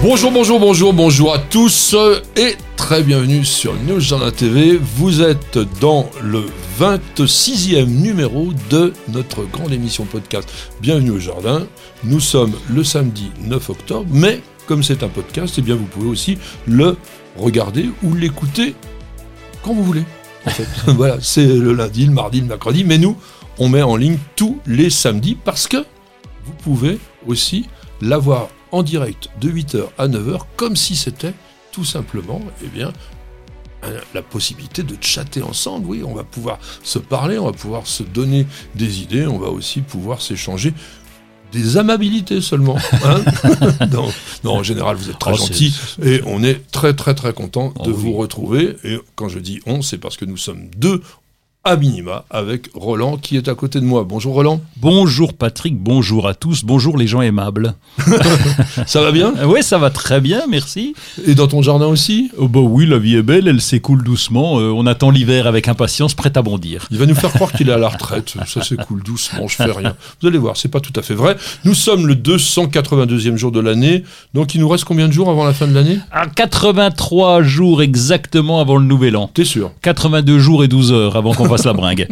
Bonjour, bonjour, bonjour, bonjour à tous et très bienvenue sur News Jardin TV. Vous êtes dans le 26e numéro de notre grande émission podcast Bienvenue au Jardin. Nous sommes le samedi 9 octobre, mais comme c'est un podcast, eh bien vous pouvez aussi le regarder ou l'écouter quand vous voulez. En fait, voilà, c'est le lundi, le mardi, le mercredi, mais nous, on met en ligne tous les samedis parce que vous pouvez aussi l'avoir en direct de 8h à 9h, comme si c'était tout simplement eh bien, la possibilité de chatter ensemble. Oui, on va pouvoir se parler, on va pouvoir se donner des idées, on va aussi pouvoir s'échanger des amabilités seulement. Hein non, non, en général, vous êtes très Oh, gentil et on est très très très content de Oh, vous oui. retrouver. Et quand je dis on, c'est parce que nous sommes deux à minima avec Roland qui est à côté de moi. Bonjour Roland, Bonjour Patrick, bonjour à tous, bonjour les gens aimables. ça va bien? Oui, ça va très bien, merci. Et dans ton jardin aussi? Oh bah oui, la vie est belle, elle s'écoule doucement. euh, on attend l'hiver avec impatience, prête à bondir. Il va nous faire croire qu'il est à la retraite. Ça cool, doucement, je fais rien. Vous allez voir, c'est pas tout à fait vrai. Nous sommes le 282e jour de l'année. Donc il nous reste combien de jours avant la fin de l'année? À 83 jours exactement avant le nouvel an. T'es sûr? 82 jours et 12 heures avant qu'on la bringue.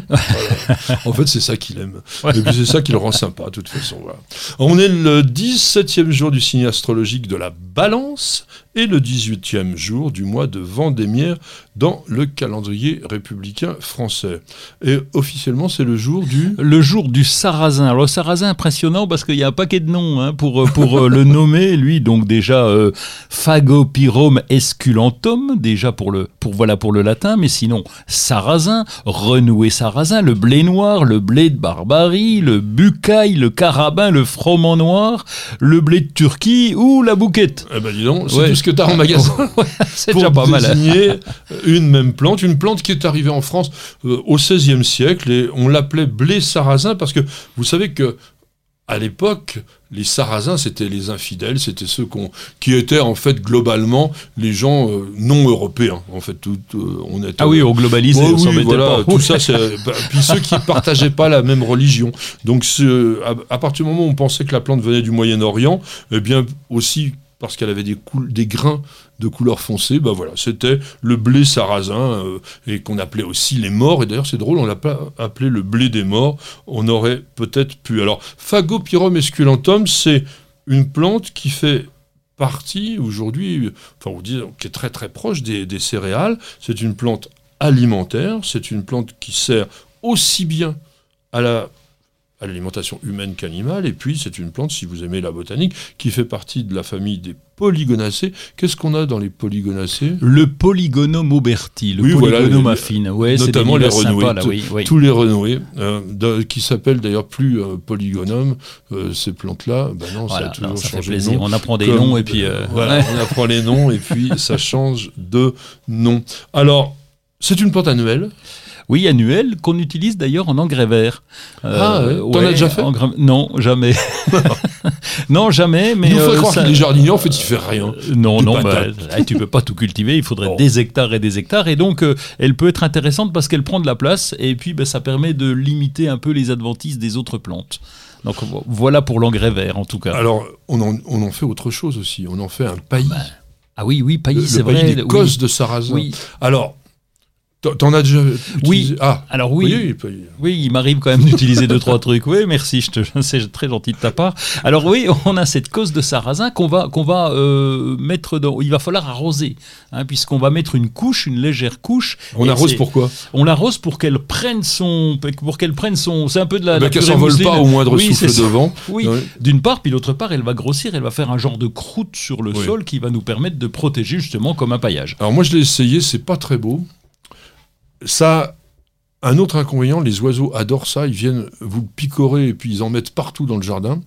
En fait, c'est ça qu'il aime. Ouais. Et puis c'est ça qui le rend sympa, de toute façon. voilà. On est le 17e jour du signe astrologique de la balance et le 18e jour du mois de Vendémiaire dans le calendrier républicain français. Et officiellement, c'est le jour du... Le jour du sarrasin. Alors, le sarrasin, impressionnant parce qu'il y a un paquet de noms hein, pour, euh, pour euh, le nommer. Lui, donc déjà, euh, Phagopyrum esculentum, déjà pour le, pour, voilà, pour le latin, mais sinon, sarrasin, renoué sarrasin, le blé noir, le blé de Barbarie, le bucaille, le carabin, le froment noir, le blé de Turquie ou la bouquette. Eh ben dis donc, c'est Ouais. tout ce que tu as en magasin. C'est déjà pas mal. hein. désigner une même plante, une plante qui est arrivée en France euh, au XVIe siècle et on l'appelait blé sarrasin parce que vous savez que à l'époque, les Sarrasins, c'était les infidèles, c'était ceux qui étaient en fait globalement les gens euh, non européens. En fait, tout, euh, on était. Ah oui, on globalise, Ouais, on oui, voilà, pas. tout ça, bah, puis ceux qui partageaient pas la même religion. Donc, ce- à, à partir du moment où on pensait que la plante venait du Moyen-Orient, eh bien aussi parce qu'elle avait des, des grains de couleur foncée, bah voilà, c'était le blé sarrasin euh, et qu'on appelait aussi les morts. Et d'ailleurs, c'est drôle, on l'a pas appelé le blé des morts. On aurait peut-être pu. Alors, Phagopyrum esculentum, c'est une plante qui fait partie aujourd'hui, enfin, on dit, qui est très très proche des, des céréales. C'est une plante alimentaire, c'est une plante qui sert aussi bien à la à l'alimentation humaine qu'animale, et puis c'est une plante, si vous aimez la botanique, qui fait partie de la famille des polygonacées. Qu'est-ce qu'on a dans les polygonacées? Le polygonum auberti, le Oui, voilà, polygonum les- affine. Ouais, c'est notamment les lilas renoués, sympas, là, oui, oui. Tous les renoués, euh, de- qui s'appellent d'ailleurs plus euh, polygonum, euh, ces plantes-là, ben non, Voilà, ça a toujours ça changé de nom. On apprend des Comme- noms et puis. euh, voilà, on apprend les noms et puis ça change de nom. Alors, c'est une plante annuelle? Oui, annuel, qu'on utilise d'ailleurs en engrais vert. Euh, Ah, ouais. T'en as déjà fait engrais- Non, jamais. non, jamais. Mais il nous faut euh, croire ça- qu'il est jardinier, en fait, il fait rien. Euh, Non, non, bah, patates. ah, tu peux pas tout cultiver, il faudrait Oh. des hectares et des hectares. Et donc, euh, elle peut être intéressante parce qu'elle prend de la place et puis bah, ça permet de limiter un peu les adventices des autres plantes. Donc vo- voilà pour l'engrais vert en tout cas. Alors, on en, on en fait autre chose aussi. On en fait un paillis. ah oui, oui, paillis, c'est paillis vrai. des oui. de sarrasin. Oui. Alors, t'en- as déjà utilisé Ah, Alors oui, oui. Oui, il m'arrive quand même d'utiliser deux trois trucs. Oui, merci, je te, c'est très gentil de ta part. Alors oui, on a cette cause de sarrasin qu'on va qu'on va euh, mettre dans. Il va falloir arroser, hein, puisqu'on va mettre une couche, une légère couche. On arrose pourquoi On l'arrose pour qu'elle prenne son, pour qu'elle prenne son. C'est un peu de la. bah, Qu'elle s'envole pas au moindre Oui, souffle de vent. Oui, Ouais. d'une part, puis d'autre part, elle va grossir, elle va faire un genre de croûte sur le Oui. sol qui va nous permettre de protéger justement comme un paillage. Alors moi je l'ai essayé, c'est pas très beau. Ça a un autre inconvénient, les oiseaux adorent ça, ils viennent vous le picorer et puis ils en mettent partout dans le jardin.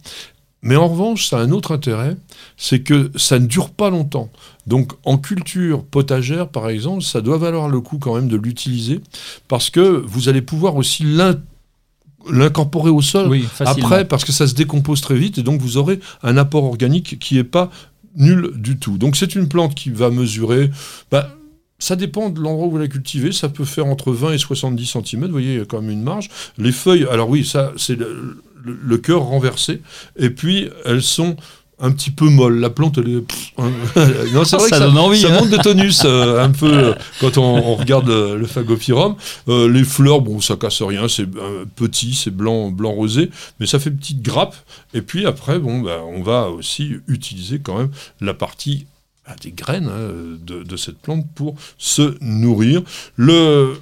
Mais en revanche, ça a un autre intérêt, c'est que ça ne dure pas longtemps. Donc en culture potagère, par exemple, ça doit valoir le coup quand même de l'utiliser, parce que vous allez pouvoir aussi l'incorporer au sol Oui, après, parce que ça se décompose très vite, et donc vous aurez un apport organique qui n'est pas nul du tout. Donc c'est une plante qui va mesurer... bah, ça dépend de l'endroit où vous la cultivez. Ça peut faire entre 20 et 70 cm. Vous voyez, il y a quand même une marge. Les feuilles, alors oui, ça, c'est le, le- le cœur renversé. Et puis, elles sont un petit peu molles. La plante, elle est. pff, non, c'est vrai ça que ça, donne envie, ça hein. manque de tonus euh, un peu euh, quand on, on regarde euh, le phagopyrum. Euh, les fleurs, bon, ça casse rien. C'est petit, c'est blanc, blanc rosé, mais ça fait petite grappe. Et puis après, bon, bah, on va aussi utiliser quand même la partie des graines hein, de, cette plante pour se nourrir. Le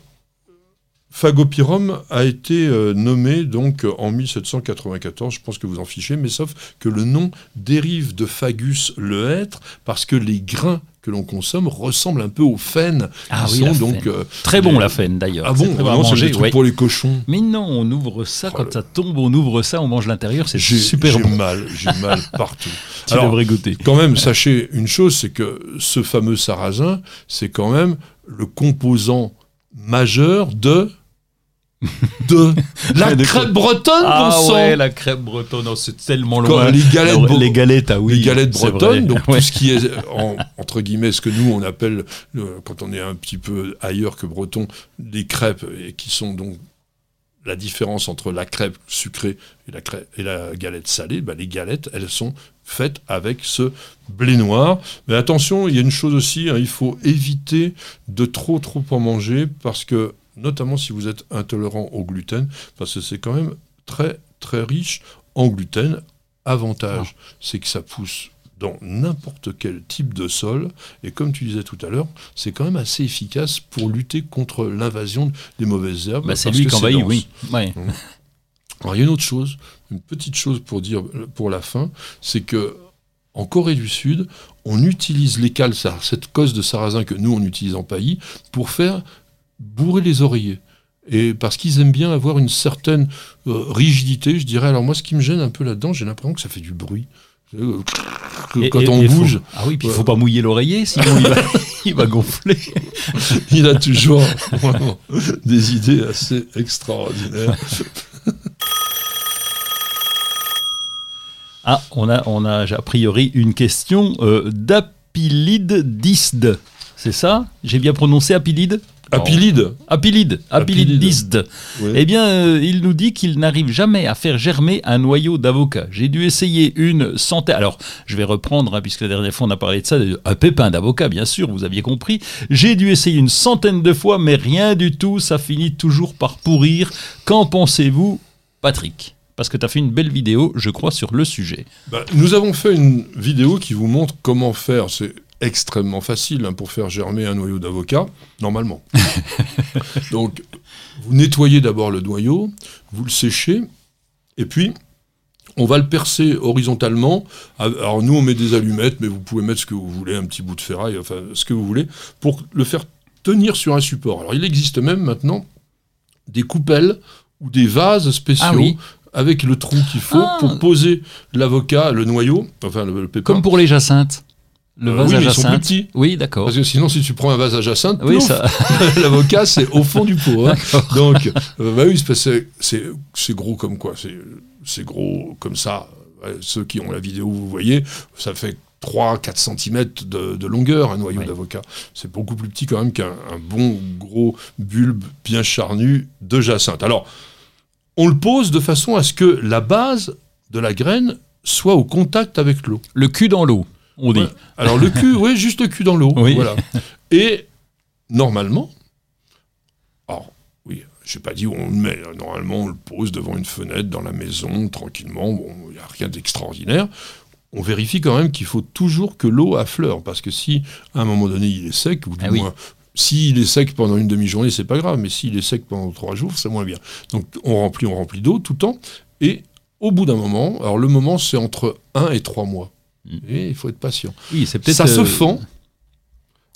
Phagopyrum a été euh, nommé donc en 1794, je pense que vous en fichez, mais sauf que le nom dérive de Fagus le hêtre parce que les grains que l'on consomme ressemblent un peu aux faines. Ah oui, sont donc faine. euh, Très bon les- la faine d'ailleurs. Ah bon à Non, c'est manger, des trucs ouais. pour les cochons. Mais non, on ouvre ça Oh quand là. ça tombe, on ouvre ça, on mange l'intérieur, c'est J'ai super j'ai bon. mal, j'ai mal partout. Tu Alors, devrais goûter. Quand même, sachez une chose, c'est que ce fameux sarrasin, c'est quand même le composant majeur de de la crêpe bretonne, Ah bon sang ouais, la crêpe bretonne, oh, c'est tellement loin. les galettes Alors, les galettes, ah oui. les galettes bretonnes, donc Ouais. tout ce qui est en- entre guillemets ce que nous on appelle euh, quand on est un petit peu ailleurs que breton, les crêpes et qui sont donc la différence entre la crêpe sucrée et la, crêpe, et la galette salée, bah, les galettes, elles sont faites avec ce blé noir. Mais attention, il y a une chose aussi, hein, il faut éviter de trop trop en manger parce que, notamment si vous êtes intolérant au gluten, parce que c'est quand même très très riche en gluten. Avantage, c'est que ça pousse dans n'importe quel type de sol. Et comme tu disais tout à l'heure, c'est quand même assez efficace pour lutter contre l'invasion des mauvaises herbes. Bah, c'est lui qui envahit, oui. Ouais. Alors, il y a une autre chose, une petite chose pour dire pour la fin, c'est que en Corée du Sud, on utilise l'écale, ça- cette cause de sarrasin que nous on utilise en paillis, pour faire bourrer les oreillers. Et parce qu'ils aiment bien avoir une certaine euh, rigidité, je dirais. Alors moi, ce qui me gêne un peu là-dedans, j'ai l'impression que ça fait du bruit. Euh, Et- quand et- on et faut- bouge, Ah oui, puis il Ouais. faut pas mouiller l'oreiller, sinon il va, il va gonfler. il a toujours vraiment des idées assez extraordinaires. Ah, on a, on a a priori une question euh, d'Apilide Disd. C'est ça? J'ai bien prononcé Apilide? Apilide. Apilide, Apilide Apilide. Disd. Oui. Eh bien, euh, il nous dit qu'il n'arrive jamais à faire germer un noyau d'avocat. J'ai dû essayer une centaine. Alors, je vais reprendre, hein, puisque la dernière fois on a parlé de ça, un pépin d'avocat, bien sûr, vous aviez compris. J'ai dû essayer une centaine de fois, mais rien du tout. Ça finit toujours par pourrir. Qu'en pensez-vous, Patrick? Parce que tu as fait une belle vidéo, je crois, sur le sujet. Bah, nous avons fait une vidéo qui vous montre comment faire. C'est extrêmement facile hein, pour faire germer un noyau d'avocat, normalement. Donc, vous nettoyez d'abord le noyau, vous le séchez, et puis on va le percer horizontalement. Alors nous, on met des allumettes, mais vous pouvez mettre ce que vous voulez, un petit bout de ferraille, enfin ce que vous voulez, pour le faire tenir sur un support. Alors il existe même maintenant des coupelles ou des vases spéciaux Ah oui. avec le trou qu'il faut Ah. pour poser l'avocat, le noyau, enfin le, le pépin. Comme pour les jacinthes. Le Euh, vase oui, à mais ils sont plus petits. Oui, d'accord. Parce que sinon, si tu prends un vase à jacinthe, Oui, plouf, ça. l'avocat, c'est au fond du pot. hein. Donc, euh, bah oui, c'est gros comme quoi C'est gros comme ça. Ceux qui ont la vidéo, vous voyez, ça fait 3-4 cm de, de longueur, un noyau Oui. d'avocat. C'est beaucoup plus petit quand même qu'un un bon gros bulbe bien charnu de jacinthe. Alors, on le pose de façon à ce que la base de la graine soit au contact avec l'eau. Le cul dans l'eau, on dit. Ouais. Alors le cul, oui, juste le cul dans l'eau. Oui. Voilà. Et normalement, alors oui, j'ai pas dit où on le met. hein. Normalement, on le pose devant une fenêtre dans la maison, tranquillement. Bon, il n'y a rien d'extraordinaire. On vérifie quand même qu'il faut toujours que l'eau affleure, parce que si à un moment donné il est sec, ou du Ah oui. moins s'il est sec pendant une demi-journée, c'est pas grave, mais s'il est sec pendant trois jours, c'est moins bien. Donc on remplit, on remplit d'eau tout le temps, et au bout d'un moment, alors le moment c'est entre un et trois mois. Mm. Et il faut être patient. Oui, c'est peut-être. Ça se euh, fend.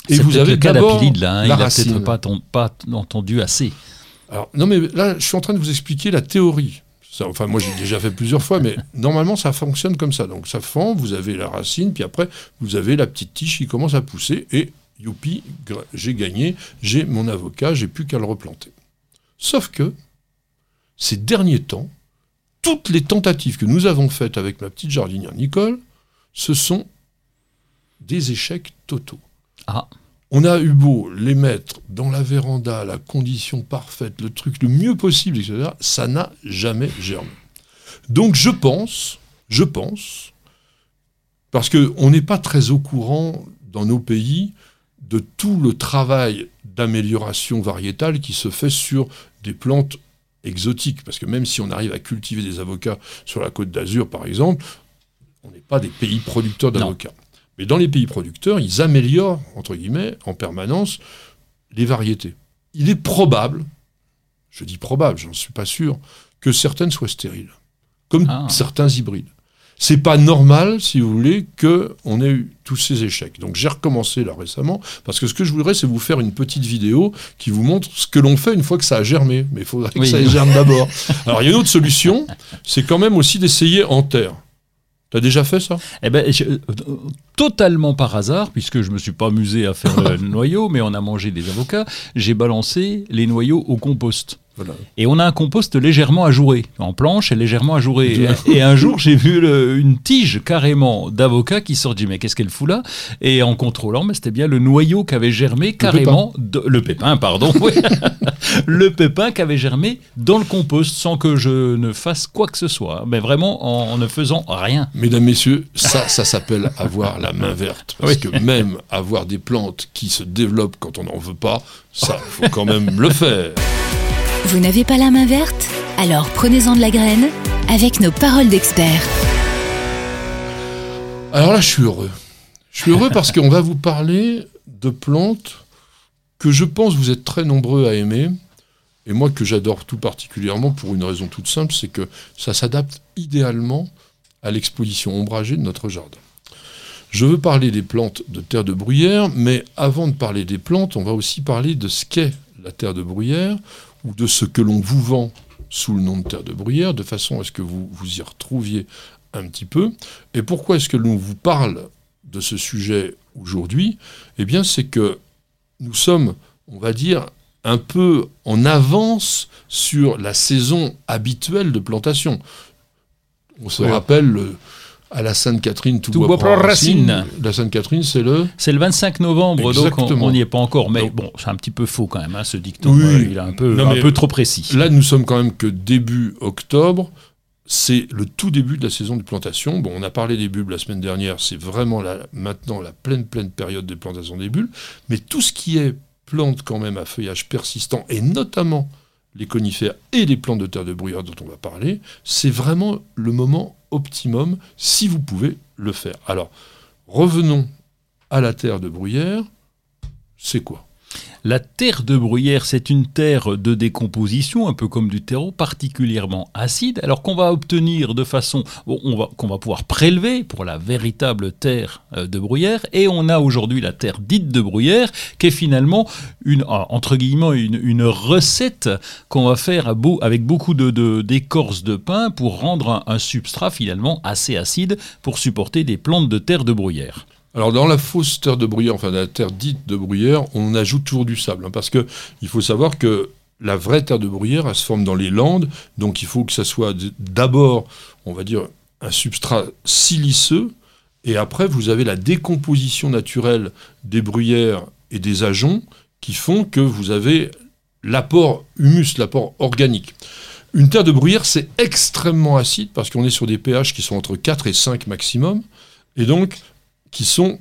Et vous avez le cas d'Apilide, là. hein. la il a racine. peut-être pas, entendu assez. Alors, non, mais là, je suis en train de vous expliquer la théorie. Ça, enfin, moi, j'ai déjà fait plusieurs fois, mais normalement, ça fonctionne comme ça. Donc, ça fend, vous avez la racine, puis après, vous avez la petite tige qui commence à pousser, et youpi, j'ai gagné, j'ai mon avocat, j'ai plus qu'à le replanter. Sauf que, ces derniers temps, toutes les tentatives que nous avons faites avec ma petite jardinière Nicole, ce sont des échecs totaux. Ah. On a eu beau les mettre dans la véranda, la condition parfaite, le truc le mieux possible, etc. Ça n'a jamais germé. Donc je pense, je pense, parce qu'on n'est pas très au courant dans nos pays de tout le travail d'amélioration variétale qui se fait sur des plantes exotiques. Parce que même si on arrive à cultiver des avocats sur la côte d'Azur, par exemple, on n'est pas des pays producteurs d'avocats. Mais dans les pays producteurs, ils améliorent, entre guillemets, en permanence, les variétés. Il est probable, je dis probable, j'en suis pas sûr, que certaines soient stériles, comme Ah. certains hybrides. C'est pas normal, si vous voulez, qu'on ait eu tous ces échecs. Donc j'ai recommencé là récemment, parce que ce que je voudrais, c'est vous faire une petite vidéo qui vous montre ce que l'on fait une fois que ça a germé. Mais il faudrait que Oui. ça germe d'abord. Alors il y a une autre solution, c'est quand même aussi d'essayer en terre. T'as déjà fait ça? Eh ben, je- totalement par hasard, puisque je me suis pas amusé à faire le noyau, mais on a mangé des avocats, j'ai balancé les noyaux au compost. Voilà. Et on a un compost légèrement ajouré, en planche et légèrement ajouré. Et, et un jour, j'ai vu le- une tige carrément d'avocat qui sort. Dit, mais qu'est-ce qu'elle fout là? Et en contrôlant, mais c'était bien le noyau qui avait germé carrément. de- le pépin, pardon. oui. le pépin qui avait germé dans le compost sans que je ne fasse quoi que ce soit. Mais vraiment en, en ne faisant rien. Mesdames, messieurs, ça, ça s'appelle avoir la main verte. Parce Oui. que même avoir des plantes qui se développent quand on n'en veut pas, ça, faut quand même le faire. Vous n'avez pas la main verte Alors prenez-en de la graine avec nos paroles d'experts. Alors là, je suis heureux. Je suis heureux parce qu'on va vous parler de plantes que je pense vous êtes très nombreux à aimer. Et moi, que j'adore tout particulièrement pour une raison toute simple, c'est que ça s'adapte idéalement à l'exposition ombragée de notre jardin. Je veux parler des plantes de terre de bruyère, mais avant de parler des plantes, on va aussi parler de ce qu'est la terre de bruyère, ou de ce que l'on vous vend sous le nom de terre de bruyère, de façon à ce que vous vous y retrouviez un petit peu. Et pourquoi est-ce que l'on vous parle de ce sujet aujourd'hui? Eh bien, c'est que nous sommes, on va dire, un peu en avance sur la saison habituelle de plantation. On se Oui. rappelle le- à la Sainte-Catherine, tout, Tout bois bois prend racine. racine. La Sainte-Catherine, c'est le C'est le 25 novembre, donc Exactement. on n'y est pas encore. Mais Donc- bon, c'est un petit peu faux quand même, hein, ce dicton. Oui. Euh, il est un peu, Non, un peu trop précis. Là, nous sommes quand même que début octobre. C'est le tout début de la saison de plantation. Bon, on a parlé des bulbes la semaine dernière. C'est vraiment la- maintenant la pleine, pleine période des plantations des bulbes. Mais tout ce qui est plantes quand même à feuillage persistant, et notamment les conifères et les plantes de terre de bruyère dont on va parler, c'est vraiment le moment optimum si vous pouvez le faire. Alors, revenons à la terre de bruyère. C'est quoi? La terre de bruyère, c'est une terre de décomposition, un peu comme du terreau, particulièrement acide, alors qu'on va obtenir de façon, qu'on va pouvoir prélever pour la véritable terre euh, de bruyère, et on a aujourd'hui la terre dite de bruyère, qui est finalement une, ah, entre une, recette qu'on va faire avec beaucoup de, d'écorce de pin pour rendre un substrat finalement assez acide pour supporter des plantes de terre de bruyère. Alors dans la fausse terre de bruyère, enfin la terre dite de bruyère, on ajoute toujours du sable, hein, parce que il faut savoir que la vraie terre de bruyère, elle se forme dans les landes, donc il faut que ça soit d'abord, on va dire, un substrat siliceux, et après vous avez la décomposition naturelle des bruyères et des ajoncs qui font que vous avez l'apport humus, l'apport organique. Une terre de bruyère, c'est extrêmement acide parce qu'on est sur des pH qui sont entre 4 et 5 maximum, et donc qui sont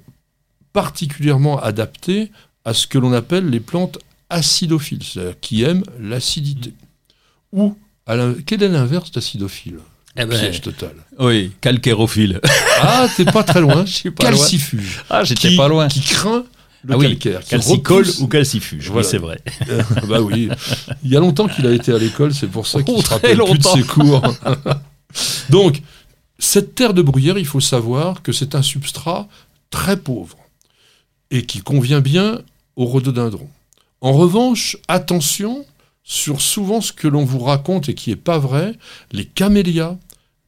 particulièrement adaptés à ce que l'on appelle les plantes acidophiles, c'est-à-dire qui aiment l'acidité. Ou, à l'in- quel est l'inverse d'acidophile? Eh ben, Piège total. Oui, calcairophile. Ah, t'es pas très loin. Pas loin. Calcifuge. Ah, j'étais pas loin. Qui craint le Ah oui, calcaire. Calcicole ou calcifuge, Voilà. oui, c'est vrai. Euh, bah oui. Il y a longtemps qu'il a été à l'école, c'est pour ça qu'il Oh, se rappelle plus de ses cours. Donc, cette terre de bruyère, il faut savoir que c'est un substrat très pauvre et qui convient bien au rhododendron. En revanche, attention, sur souvent ce que l'on vous raconte et qui n'est pas vrai, les camélias,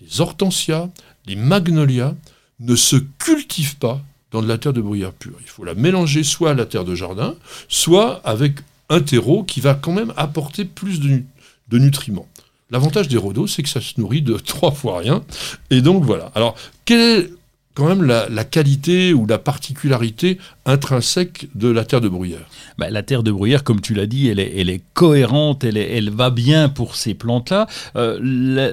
les hortensias, les magnolias ne se cultivent pas dans de la terre de bruyère pure. Il faut la mélanger soit à la terre de jardin, soit avec un terreau qui va quand même apporter plus de nutriments. L'avantage des rhodos, c'est que ça se nourrit de trois fois rien. Et donc voilà. Alors, quelle est quand même la, qualité ou la particularité intrinsèque de la terre de bruyère? Bah, La terre de bruyère, comme tu l'as dit, elle est, elle est cohérente, elle, elle, va bien pour ces plantes-là. Euh,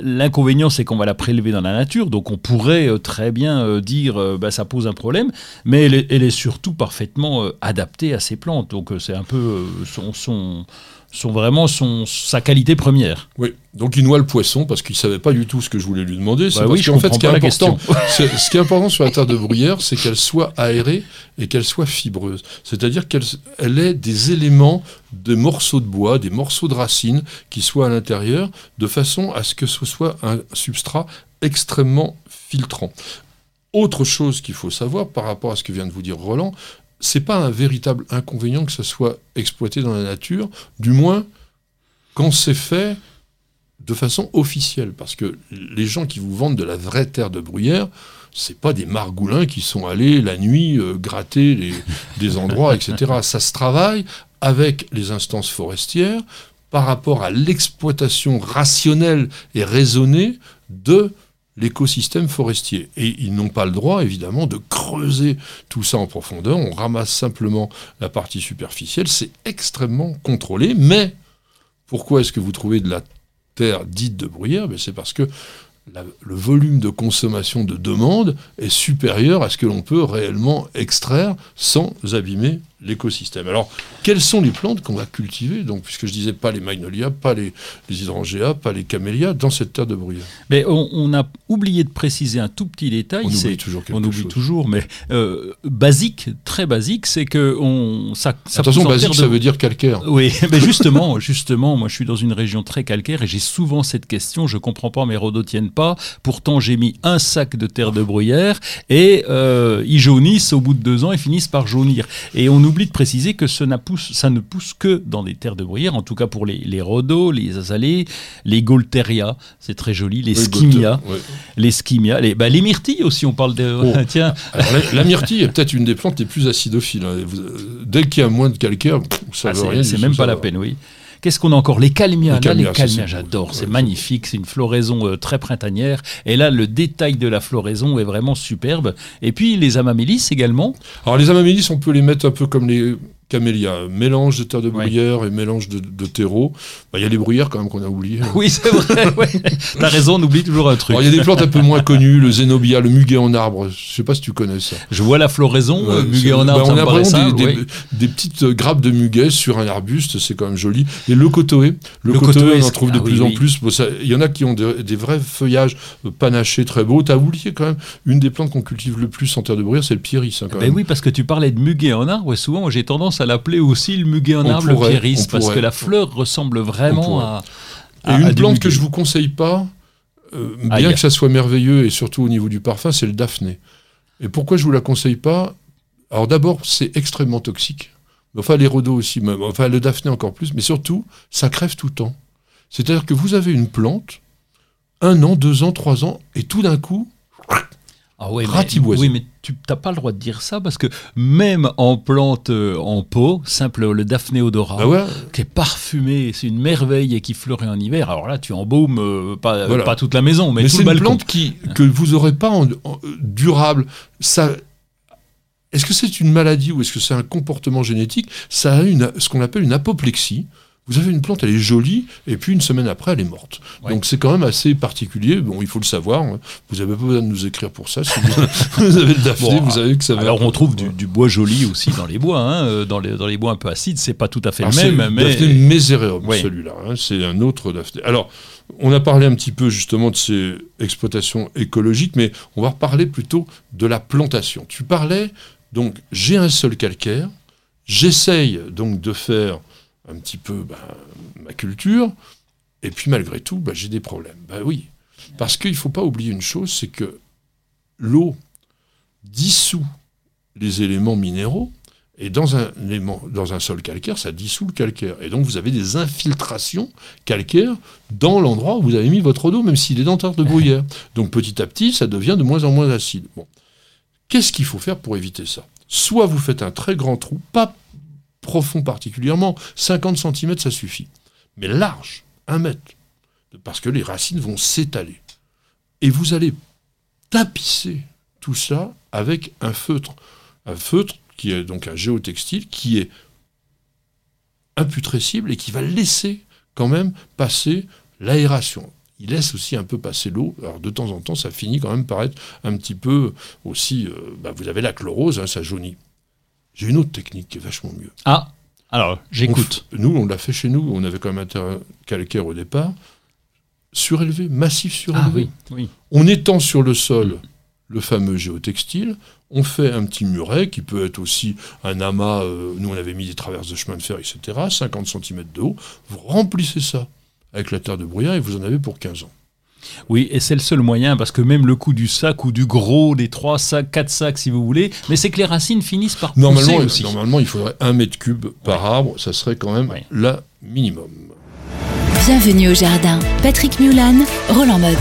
l'inconvénient, c'est qu'on va la prélever dans la nature, donc on pourrait euh, très bien euh, dire bah, ça pose un problème, mais elle est, elle est surtout parfaitement adaptée à ces plantes. Donc c'est un peu son, son sont vraiment son, sa qualité première. Oui, donc il noie le poisson parce qu'il ne savait pas du tout ce que je voulais lui demander. Bah oui, qu'en fait, ce qui, est important, ce qui est important sur la terre de bruyère, c'est qu'elle soit aérée et qu'elle soit fibreuse. C'est-à-dire qu'elle elle ait des éléments, des morceaux de bois, des morceaux de racines qui soient à l'intérieur, de façon à ce que ce soit un substrat extrêmement filtrant. Autre chose qu'il faut savoir par rapport à ce que vient de vous dire Roland, c'est pas un véritable inconvénient que ça soit exploité dans la nature, du moins quand c'est fait de façon officielle, parce que les gens qui vous vendent de la vraie terre de bruyère, c'est pas des margoulins qui sont allés la nuit euh, gratter les, des endroits, etc. Ça se travaille avec les instances forestières par rapport à l'exploitation rationnelle et raisonnée de l'écosystème forestier. Et ils n'ont pas le droit, évidemment, de creuser tout ça en profondeur. On ramasse simplement la partie superficielle. C'est extrêmement contrôlé. Mais pourquoi est-ce que vous trouvez de la terre dite de bruyère? Ben, C'est parce que le volume de consommation de demande est supérieur à ce que l'on peut réellement extraire sans abîmer l'écosystème. Alors, quelles sont les plantes qu'on va cultiver Donc, puisque je disais pas les magnolias, pas les, les hydrangeas, pas les camélias, dans cette terre de bruyère. Mais on, a oublié de préciser un tout petit détail. On oublie toujours quelque On oublie toujours, mais euh, basique, très basique, c'est que on ça. ça Attention, basique, ça veut dire calcaire. Oui, mais justement, justement, moi, je suis dans une région très calcaire et j'ai souvent cette question. Je comprends pas, mes rhodos tiennent pas. Pourtant, j'ai mis un sac de terre de bruyère et euh, ils jaunissent au bout de deux ans et finissent par jaunir. Et on oublie de préciser que ça, pousse, ça ne pousse que dans des terres de bruyère, en tout cas pour les, les rhodos, les azalées, les gaulteria, c'est très joli, les skimias, les skimias, les, bah, les myrtilles aussi, on parle de... Oh. Tiens. la, myrtille est peut-être une des plantes les plus acidophiles. Hein. Dès qu'il y a moins de calcaire, ça ah, veut rien. C'est même pas la peine, oui. Qu'est-ce qu'on a encore Les calmias. Les là, calmias, j'adore. C'est magnifique. C'est une floraison euh, très printanière. Et là, le détail de la floraison est vraiment superbe. Et puis, les amamélis également. Alors, les amamélis, on peut les mettre un peu comme les camélia, mélange de terre de bruyère et mélange de, terreau. Bah, il y a les bruyères quand même qu'on a oublié. Oui, c'est vrai. Ouais. T'as raison, on oublie toujours un truc. Il y a des plantes un peu moins connues, le zénobia, le muguet en arbre. Je sais pas si tu connais ça. Je vois la floraison, le muguet en arbre. Bah, on a vraiment des, petites grappes de muguet sur un arbuste, c'est quand même joli. Et le cotoé, le, cotoé, on en trouve de ah plus en plus. Il y en a qui ont des, vrais feuillages panachés très beaux. T'as oublié quand même une des plantes qu'on cultive le plus en terre de bruyère, c'est le pieris. Hein, ben oui, parce que tu parlais de muguet en arbre. Souvent, j'ai tendance à l'appeler aussi le muguet en arbre, le pieris, parce que la fleur ressemble vraiment à, Et une plante que je vous conseille pas, euh, bien que ça soit merveilleux et surtout au niveau du parfum, c'est le daphné. Et pourquoi je vous la conseille pas? Alors d'abord, c'est extrêmement toxique. Enfin, les rhodos aussi, enfin le daphné encore plus, mais surtout, ça crève tout le temps. C'est-à-dire que vous avez une plante, un an, deux ans, trois ans, et tout d'un coup, ah oui, mais, oui, mais tu n'as pas le droit de dire ça parce que même en plante euh, en pot, simple le Daphné odora, ah qui est parfumé, c'est une merveille et qui fleurit en hiver. Alors là, tu embaumes euh, pas, pas, toute la maison, mais. C'est une plante qui, que vous n'aurez pas en, durable. Ça, est-ce que c'est une maladie ou est-ce que c'est un comportement génétique? Ça a une, ce qu'on appelle une apoplexie. Vous avez une plante, elle est jolie, et puis une semaine après, elle est morte. Donc c'est quand même assez particulier. Bon, il faut le savoir. Hein. Vous n'avez pas besoin de nous écrire pour ça. Si vous, avez le daphné, vous savez que ça va. Alors on trouve du, bois joli aussi dans les bois. Hein. Euh, dans, les, dans les bois un peu acides, c'est pas tout à fait le même. Mais... Daphné méséréum, celui-là. Hein. C'est un autre daphné. Alors, on a parlé un petit peu justement de ces exploitations écologiques, mais on va reparler plutôt de la plantation. Tu parlais, donc, j'ai un sol calcaire, j'essaye donc de faire un petit peu ben, ma culture, et puis malgré tout, ben, j'ai des problèmes. Ben oui, parce qu'il ne faut pas oublier une chose, c'est que l'eau dissout les éléments minéraux, Et dans un, élément- dans un sol calcaire, ça dissout le calcaire. Et donc vous avez des infiltrations calcaires dans l'endroit où vous avez mis votre eau même s'il est dans terre de bruyère. Donc petit à petit, ça devient de moins en moins acide. Bon. Qu'est-ce qu'il faut faire pour éviter ça? Soit vous faites un très grand trou, pas profond particulièrement, 50 cm ça suffit, mais large, 1 mètre, parce que les racines vont s'étaler. Et vous allez tapisser tout ça avec un feutre. Un feutre qui est donc un géotextile qui est imputrescible et qui va laisser quand même passer l'aération. Il laisse aussi un peu passer l'eau. Alors de temps en temps, ça finit quand même par être un petit peu aussi. euh, bah, vous avez la chlorose, hein, ça jaunit. J'ai une autre technique qui est vachement mieux. Ah, alors, j'écoute. Nous, on l'a fait chez nous. On avait quand même un terrain calcaire au départ. Surélevé, massif surélevé. Ah oui, oui. On étend sur le sol le fameux géotextile, on fait un petit muret qui peut être aussi un amas, euh, nous on avait mis des traverses de chemin de fer, etc., 50 cm de haut, vous remplissez ça avec la terre de bruyère et vous en avez pour 15 ans. Oui, et c'est le seul moyen, parce que même le coup du sac ou du gros, des trois sacs, quatre sacs si vous voulez, mais c'est que les racines finissent par pousser Normalement, aussi. normalement, il faudrait un mètre cube par arbre, ça serait quand même Ouais. la minimum. Bienvenue au jardin. Patrick Mulan, Roland Motte.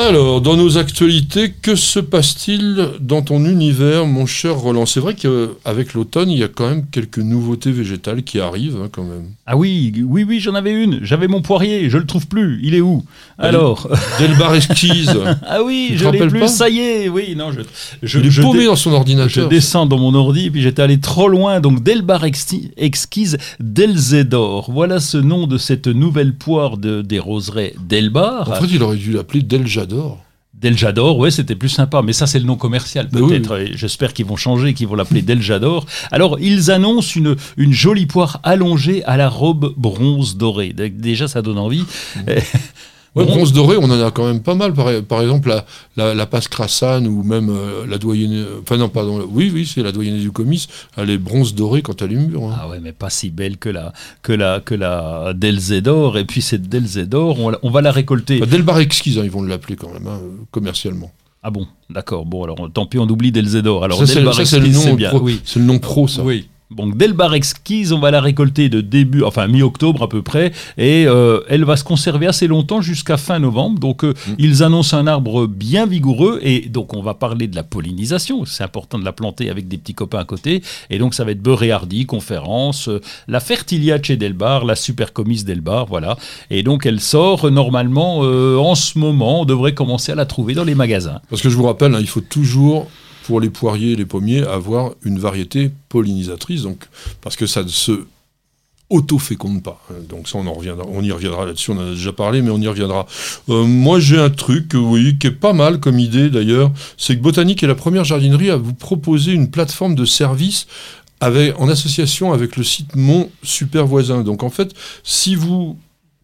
Alors, dans nos actualités, que se passe-t-il dans ton univers, mon cher Roland? C'est vrai qu'avec l'automne, il y a quand même quelques nouveautés végétales qui arrivent, hein, quand même. Ah oui, oui, oui, j'en avais une. J'avais mon poirier, je le trouve plus. Il est où? Alors Delbar esquise, Ah oui, je l'ai plus. pas? Ça y est, oui, non, je. je il est je paumé dé- dans son Je ordinateur. descends dans mon ordi, puis j'étais allé trop loin. Donc, Delbar Exquise Delzedor. Voilà ce nom de cette nouvelle poire de, des roseraies Delbar. En fait, il aurait dû l'appeler Deljador. Deljador, ouais, c'était plus sympa, mais ça c'est le nom commercial oui, peut-être. J'espère qu'ils vont changer, qu'ils vont l'appeler Deljador. Alors ils annoncent une, une jolie poire allongée à la robe bronze dorée. Dé- Déjà ça donne envie. Eh, Ouais, bronze doré, on en a quand même pas mal. Par, par exemple, la, la, la passe Crassane ou même euh, la doyenne. Enfin, non, pardon. Oui, oui, c'est la doyenne du comice. Elle est bronze dorée quand elle est mûre. hein. Ah ouais, mais pas si belle que la que la que la Delzedor. Et puis cette Delzedor, on, on va la récolter. Delbar exquise, hein, ils vont l'appeler quand même, hein, commercialement. Ah bon, d'accord. Bon alors tant pis, on oublie Delzedor. Alors ça, c'est le Exquise, nom bien. pro. Oui. C'est le nom pro, ça. Oui. Donc Delbar exquise, on va la récolter de début, enfin mi-octobre à peu près, et euh, elle va se conserver assez longtemps jusqu'à fin novembre. Donc euh, Mm. ils annoncent un arbre bien vigoureux, et donc on va parler de la pollinisation. C'est important de la planter avec des petits copains à côté, et donc ça va être beurre et hardy, conférence, euh, la Fertilia chez Delbar, la Supercomis Delbar, voilà. Et donc elle sort normalement en ce moment. On devrait commencer à la trouver dans les magasins. Parce que je vous rappelle, hein, il faut toujours, pour les poiriers et les pommiers, avoir une variété pollinisatrice, donc, parce que ça ne se auto-féconde pas. hein. Donc ça, on, en reviendra, on y reviendra là-dessus, on en a déjà parlé, mais on y reviendra. Euh, moi, j'ai un truc, oui, qui est pas mal comme idée d'ailleurs, c'est que Botanique est la première jardinerie à vous proposer une plateforme de service avec, en association avec le site Mon Super Voisin. Donc en fait, si vous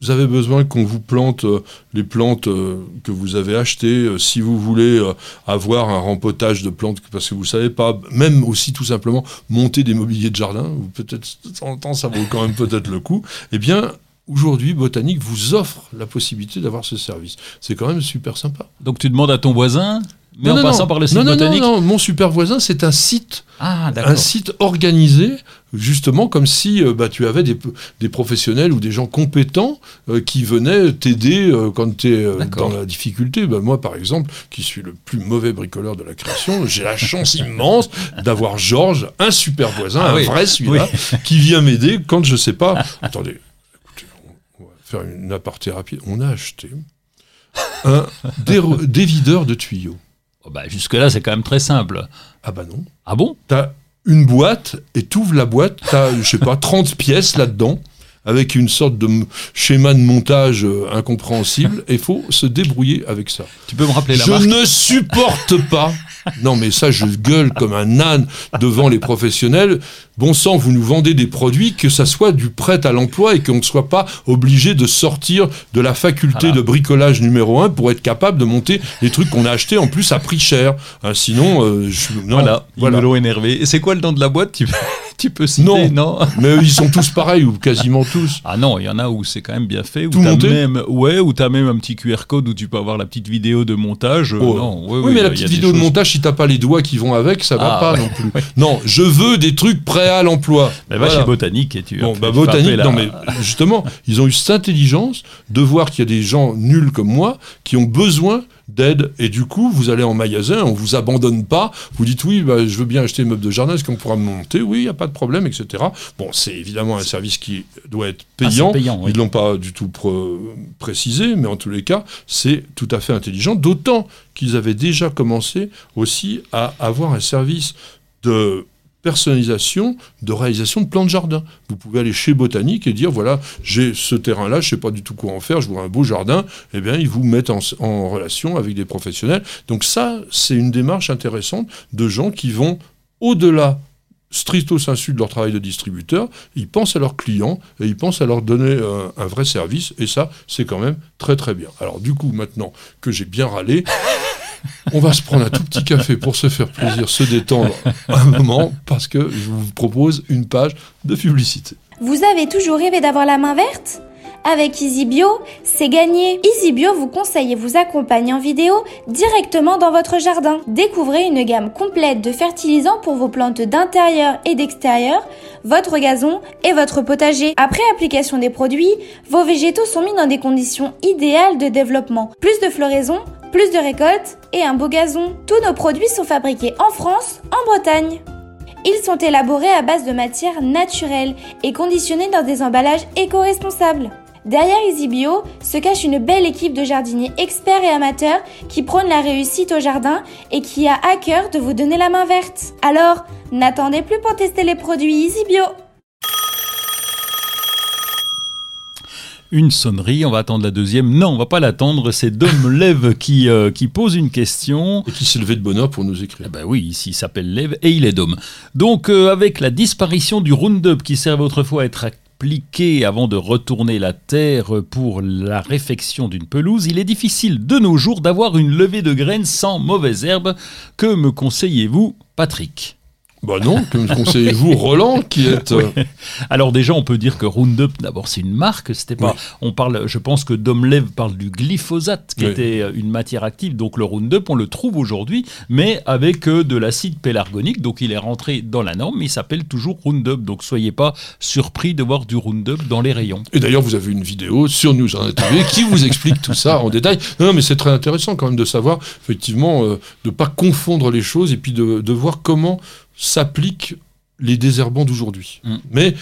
avez besoin qu'on vous plante euh, les plantes euh, que vous avez achetées, euh, si vous voulez avoir un rempotage de plantes parce que vous savez pas, même aussi tout simplement monter des mobiliers de jardin, ou peut-être de temps en temps ça vaut quand même peut-être le coup, eh bien aujourd'hui Botanique vous offre la possibilité d'avoir ce service. C'est quand même super sympa. Donc tu demandes à ton voisin, mais Non, en non, passant non. par le site non, non, botanique. Non, non, mon super voisin, c'est un site Ah un site organisé, justement comme si euh, bah, tu avais des, des professionnels ou des gens compétents euh, qui venaient t'aider euh, quand tu es dans la difficulté. Bah, moi, par exemple, qui suis le plus mauvais bricoleur de la création, j'ai la chance immense d'avoir Georges, un super voisin, Ah un oui. vrai celui-là, qui vient m'aider quand je sais pas. Attendez, écoutez, on, va faire une aparté rapide. On a acheté un déro- dévideur de tuyaux. Oh, bah, Jusque-là, c'est quand même très simple. Ah bah non. Ah bon? T'as une boîte et t'ouvres la boîte, t'as, je sais pas, 30 pièces là-dedans, avec une sorte de schéma de montage euh, incompréhensible, et faut se débrouiller avec ça. Tu peux me rappeler la Je marque ne supporte pas. Non, mais ça, je gueule comme un âne devant les professionnels. Bon sang, vous nous vendez des produits, que ça soit du prêt à l'emploi et qu'on ne soit pas obligé de sortir de la faculté Voilà. de bricolage numéro un pour être capable de monter les trucs qu'on a achetés en plus à prix cher. Hein, sinon, euh, je, non, Voilà, voilà. énervé. Et c'est quoi le nom de la boîte tu, tu peux citer, Non. non, Mais ils sont tous pareils, ou quasiment tous. Ah non, il y en a où c'est quand même bien fait. Où Tout t'as monté même, ouais, où t'as même un petit QR code où tu peux avoir la petite vidéo de montage. Oh. non, ouais, oui, mais la petite vidéo de choses- montage, si t'as pas les doigts qui vont avec, ça va Ah, pas ouais. non plus. Non, je veux des trucs prêts à l'emploi. Mais va Voilà. chez Botanique et tu Bon, bah botanique, non mais justement, ils ont eu cette intelligence de voir qu'il y a des gens nuls comme moi qui ont besoin d'aide et du coup vous allez en magasin, on vous abandonne pas, vous dites oui, bah, je veux bien acheter un meuble de jardin, est-ce qu'on pourra me monter? Oui, il n'y a pas de problème, etc. Bon, c'est évidemment un service qui doit être Ah, payant, oui. ils l'ont pas du tout pr- précisé, mais en tous les cas, c'est tout à fait intelligent, d'autant qu'ils avaient déjà commencé aussi à avoir un service de personnalisation de réalisation de plans de jardin. Vous pouvez aller chez Botanique et dire voilà, j'ai ce terrain-là, je sais pas du tout quoi en faire, je vois un beau jardin, eh bien ils vous mettent en, en relation avec des professionnels. Donc ça, c'est une démarche intéressante de gens qui vont au-delà stricto sensu de leur travail de distributeur, ils pensent à leurs clients et ils pensent à leur donner euh, un vrai service et ça, c'est quand même très très bien. Alors du coup, maintenant que j'ai bien râlé, on va se prendre un tout petit café pour se faire plaisir, se détendre un moment, parce que je vous propose une page de publicité. Vous avez toujours rêvé d'avoir la main verte? Avec EasyBio, c'est gagné. EasyBio vous conseille et vous accompagne en vidéo directement dans votre jardin. Découvrez une gamme complète de fertilisants pour vos plantes d'intérieur et d'extérieur, votre gazon et votre potager. Après application des produits, vos végétaux sont mis dans des conditions idéales de développement. Plus de floraison, plus de récoltes et un beau gazon. Tous nos produits sont fabriqués en France, en Bretagne. Ils sont élaborés à base de matières naturelles et conditionnés dans des emballages éco-responsables. Derrière EasyBio se cache une belle équipe de jardiniers experts et amateurs qui prônent la réussite au jardin et qui a à cœur de vous donner la main verte. Alors, n'attendez plus pour tester les produits EasyBio. Une sonnerie, on va attendre la deuxième. Non, on va pas l'attendre. C'est Dom Lev qui, euh, qui pose une question. Et qui s'est levé de bonheur pour nous écrire. Eh ben oui, ici il s'appelle Lev et il est Dom. Donc euh, avec la disparition du Roundup qui servait autrefois à être appliqué avant de retourner la terre pour la réfection d'une pelouse, il est difficile de nos jours d'avoir une levée de graines sans mauvaises herbes. Que me conseillez-vous, Patrick? Bah non, que me conseillez-vous, Roland, qui est... euh, Alors déjà, on peut dire que Roundup, d'abord, c'est une marque. C'était pas. Oui. On parle. Je pense que Domlev parle du glyphosate, qui Oui. était euh, une matière active. Donc le Roundup, on le trouve aujourd'hui, mais avec euh, de l'acide pélargonique. Donc il est rentré dans la norme, mais il s'appelle toujours Roundup. Donc soyez pas surpris de voir du Roundup dans les rayons. Et d'ailleurs, vous avez une vidéo sur News TV qui vous explique tout ça en détail. Non, mais c'est très intéressant quand même de savoir, effectivement, euh, de ne pas confondre les choses et puis de, de voir comment s'appliquent les désherbants d'aujourd'hui. Mm. Mais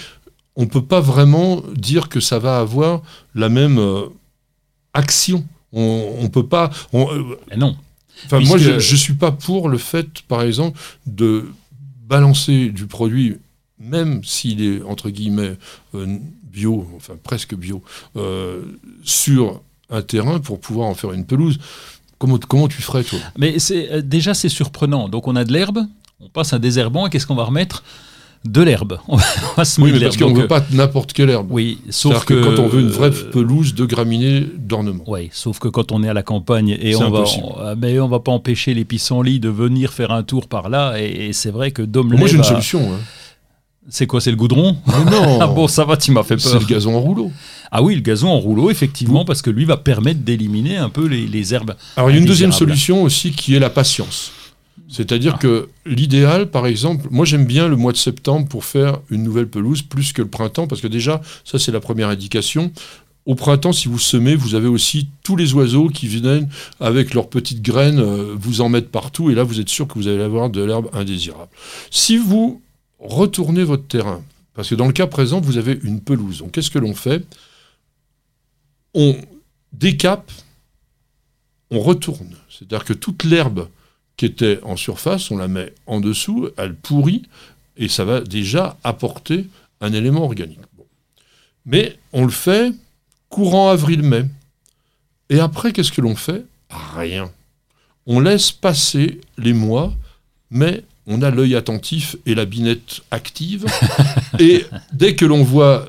on ne peut pas vraiment dire que ça va avoir la même euh, action. On ne peut pas. on- euh, Mais non. Enfin, moi, je ne suis pas pour le fait, par exemple, de balancer du produit, même s'il est, entre guillemets, euh, bio, enfin presque bio, sur un terrain pour pouvoir en faire une pelouse. Comment, comment tu ferais, toi? Mais c'est déjà c'est surprenant. Donc on a de l'herbe, on passe un désherbant et qu'est-ce qu'on va remettre? De l'herbe. On va- se Oui, mais parce qu'on ne veut pas n'importe quelle herbe. Oui, sauf que, que, quand on veut une vraie euh, pelouse de graminées d'ornement. Oui, sauf que quand on est à la campagne et C'est on va, on, ah, mais on va pas empêcher les pissenlits de venir faire un tour par là. Et, et c'est vrai que Dom Moi, j'ai une solution. hein. C'est quoi, c'est le goudron? Mais non Ah bon, ça va, tu m'as fait C'est peur. le gazon en rouleau. Ah oui, le gazon en rouleau, effectivement, parce que lui va permettre d'éliminer un peu les, les herbes. Alors, il y a une deuxième solution aussi qui est la patience. C'est-à-dire que l'idéal, par exemple, moi j'aime bien le mois de septembre pour faire une nouvelle pelouse plus que le printemps, parce que déjà, ça c'est la première indication. Au printemps, si vous semez, vous avez aussi tous les oiseaux qui viennent avec leurs petites graines euh, vous en mettre partout, et là vous êtes sûr que vous allez avoir de l'herbe indésirable. Si vous retournez votre terrain, parce que dans le cas présent, vous avez une pelouse, donc qu'est-ce que l'on fait? On décape, on retourne. C'est-à-dire que toute l'herbe qui était en surface, on la met en dessous, elle pourrit, et ça va déjà apporter un élément organique. Bon. Mais on le fait courant avril-mai. Et après, qu'est-ce que l'on fait? Rien. On laisse passer les mois, mais on a l'œil attentif et la binette active. et dès que l'on voit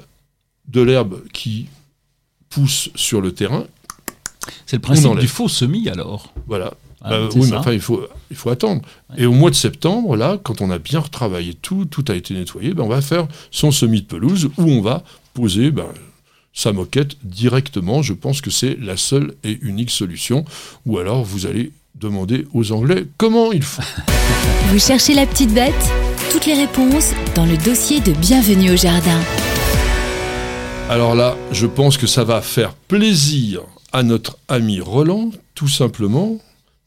de l'herbe qui pousse sur le terrain, C'est le principe du faux semis alors. voilà, Bah, c'est oui, mais enfin, il faut, il faut attendre. Et au mois de septembre, là, quand on a bien retravaillé tout, tout a été nettoyé, ben, on va faire son semis de pelouse où on va poser ben, sa moquette directement. Je pense que c'est la seule et unique solution. Ou alors, vous allez demander aux Anglais comment ils font. Vous cherchez la petite bête? Toutes les réponses dans le dossier de Bienvenue au Jardin. Alors là, je pense que ça va faire plaisir à notre ami Roland, tout simplement,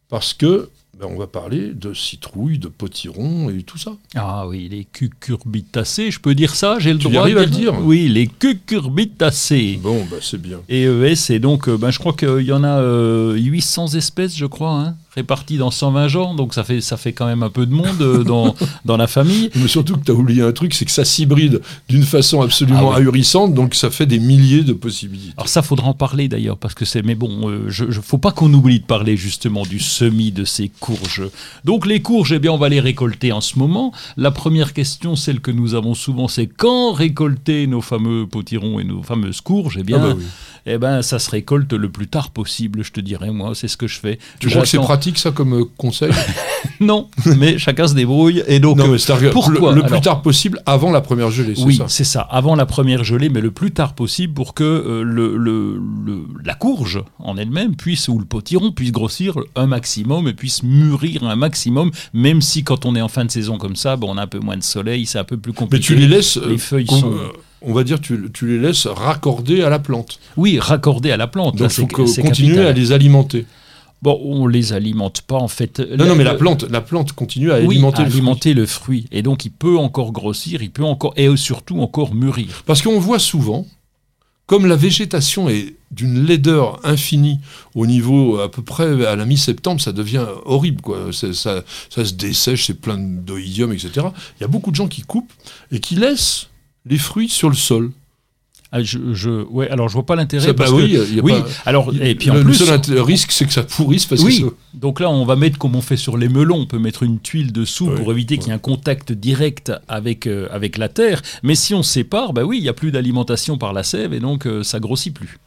parce que ben, on va parler de citrouilles, de potirons et tout ça. Ah oui, les cucurbitacées, je peux dire ça J'ai le Tu droit de à le dire Oui, les cucurbitacées. Bon, bah, c'est bien. Et ES, et donc, euh, ben, je crois qu'il y en a euh, 800 espèces, je crois, hein, réparties dans 120 genres, donc ça fait, ça fait quand même un peu de monde euh, dans, dans la famille. Mais surtout que tu as oublié un truc, c'est que ça s'hybride d'une façon absolument Ah ahurissante, donc ça fait des milliers de possibilités. Alors ça, faudra en parler d'ailleurs, parce que c'est. Mais bon, euh, je, je- faut pas qu'on oublie de parler justement du semis de ces courges. Donc les courges, eh bien, on va les récolter en ce moment. La première question, celle que nous avons souvent, c'est quand récolter nos fameux potirons et nos fameuses courges? Eh bien, Ah bah oui. eh ben, ça se récolte le plus tard possible, je te dirais moi. C'est ce que je fais. Tu crois que c'est J'attends- pratique ça comme euh, conseil? Non, mais chacun se débrouille. Et donc, Non, euh, mais pourquoi le, le plus tard possible avant la première gelée, c'est Oui, ça? c'est ça. Avant la première gelée, mais le plus tard possible pour que euh, le, le- le- la courge en elle-même puisse, ou le potiron puisse grossir un maximum et puisse mûrir un maximum, même si quand on est en fin de saison comme ça, bon, on a un peu moins de soleil, c'est un peu plus Mais compliqué. tu les laisses, Les feuilles sont- on va dire, tu, tu les laisses raccorder à la plante. Oui, raccordé à la plante. Donc il faut que- continuer capital. à les alimenter. Bon, on les alimente pas en fait. Non, non, mais la plante, la plante continue à oui, alimenter à le fruit. alimenter le fruit. Et donc, il peut encore grossir, il peut encore, et surtout encore mûrir. Parce qu'on voit souvent, comme la végétation est d'une laideur infinie au niveau à peu près à la mi-septembre, ça devient horrible. Quoi. Ça, ça se dessèche, c'est plein d'oïdium, etc. Il y a beaucoup de gens qui coupent et qui laissent les fruits sur le sol. Ah, je, je- ouais, alors je vois pas l'intérêt. Bah que- oui, il y a oui, pas- alors, et puis en le, plus. le seul risque, c'est que ça pourrisse parce Oui, que donc là on va mettre comme on fait sur les melons, on peut mettre une tuile dessous pour éviter qu'il y ait un contact direct avec, euh, avec la terre. Mais si on sépare, bah oui, il n'y a plus d'alimentation par la sève et donc euh, ça grossit plus.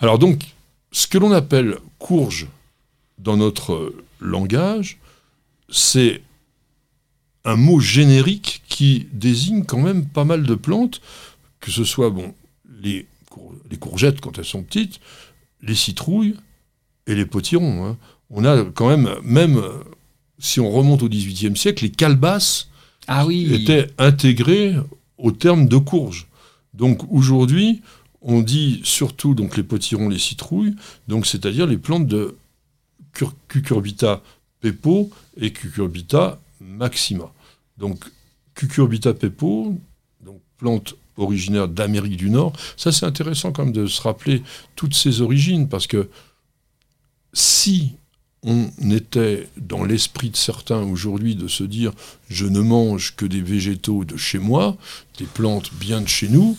Alors donc, ce que l'on appelle courge dans notre euh, langage, c'est un mot générique qui désigne quand même pas mal de plantes, que ce soit bon les, cour- les courgettes quand elles sont petites, les citrouilles et les potirons. hein. On a quand même, même euh, si on remonte au XVIIIe siècle, les calebasses Ah oui. étaient intégrés au terme de courge. Donc aujourd'hui, on dit surtout donc les potirons, les citrouilles, donc c'est-à-dire les plantes de cur- Cucurbita pepo et Cucurbita maxima. Donc Cucurbita pepo, donc plante originaire d'Amérique du Nord, ça c'est intéressant quand même de se rappeler toutes ses origines parce que si on était dans l'esprit de certains aujourd'hui de se dire je ne mange que des végétaux de chez moi, des plantes bien de chez nous,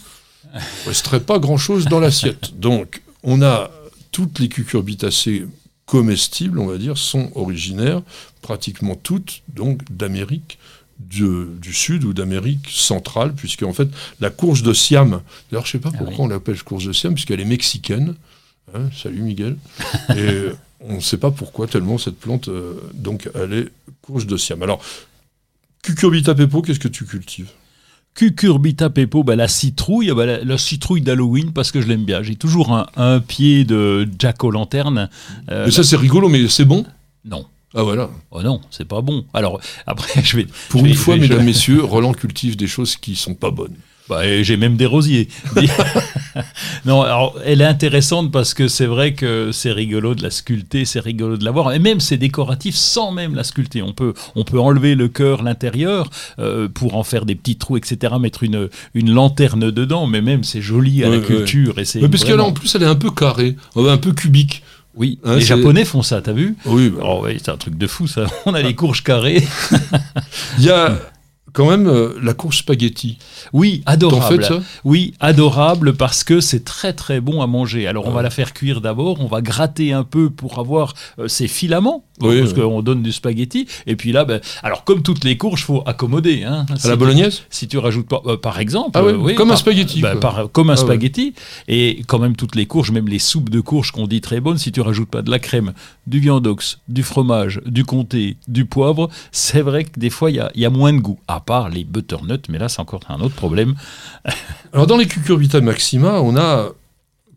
il ne resterait pas grand-chose dans l'assiette. Donc on a toutes les cucurbitacées comestibles, on va dire, sont originaires, pratiquement toutes, donc d'Amérique du, du Sud ou d'Amérique centrale, puisque en fait la courge de Siam, d'ailleurs je ne sais pas Ah pourquoi oui. on l'appelle courge de Siam, puisqu'elle est mexicaine. Hein, salut Miguel. Et on ne sait pas pourquoi tellement cette plante, euh, donc elle est courge de Siam. Alors, cucurbita pepo, qu'est-ce que tu cultives? Cucurbita pepo, bah, la citrouille, bah, la, la citrouille d'Halloween parce que je l'aime bien. J'ai toujours un, un pied de Jack o' lanterne. Euh, Mais ça c'est rigolo, mais c'est bon? Non. Ah voilà. Oh non, c'est pas bon. Alors après, je vais. Pour je une fois, vais- mesdames, messieurs, Roland cultive des choses qui sont pas bonnes. Bah, j'ai même des rosiers. non, alors elle est intéressante parce que c'est vrai que c'est rigolo de la sculpter, c'est rigolo de la voir, et même c'est décoratif sans même la sculpter. On peut, on peut enlever le cœur, l'intérieur, euh, pour en faire des petits trous, etc. Mettre une, une lanterne dedans, mais même c'est joli à Ouais, la ouais. culture. Et c'est Mais parce qu'elle en plus, elle est un peu carrée, un peu cubique. Oui, Hein, les Japonais font ça, t'as vu Oui, bah, Oh oui, c'est un truc de fou ça. On a les courges carrées. il y a quand même euh, la courge spaghetti. Oui, adorable. fais ça? Oui, adorable parce que c'est très très bon à manger. Alors on Ouais. va la faire cuire d'abord, on va gratter un peu pour avoir euh, ces filaments Oui, parce oui. qu'on donne du spaghetti. Et puis là, ben, alors comme toutes les courges, faut accommoder. Hein. À Si la tu- bolognaise? Si tu rajoutes pas, euh, par exemple, Ah euh, oui, comme un spaghetti, bah, quoi. par- comme un Ah spaghetti. Et quand même toutes les courges, même les soupes de courges qu'on dit très bonnes, si tu rajoutes pas de la crème, du viandox, du fromage, du comté, du poivre, c'est vrai que des fois il y a, y a moins de goût. À part les butternuts, mais là c'est encore un autre problème. Alors dans les cucurbita maxima, on a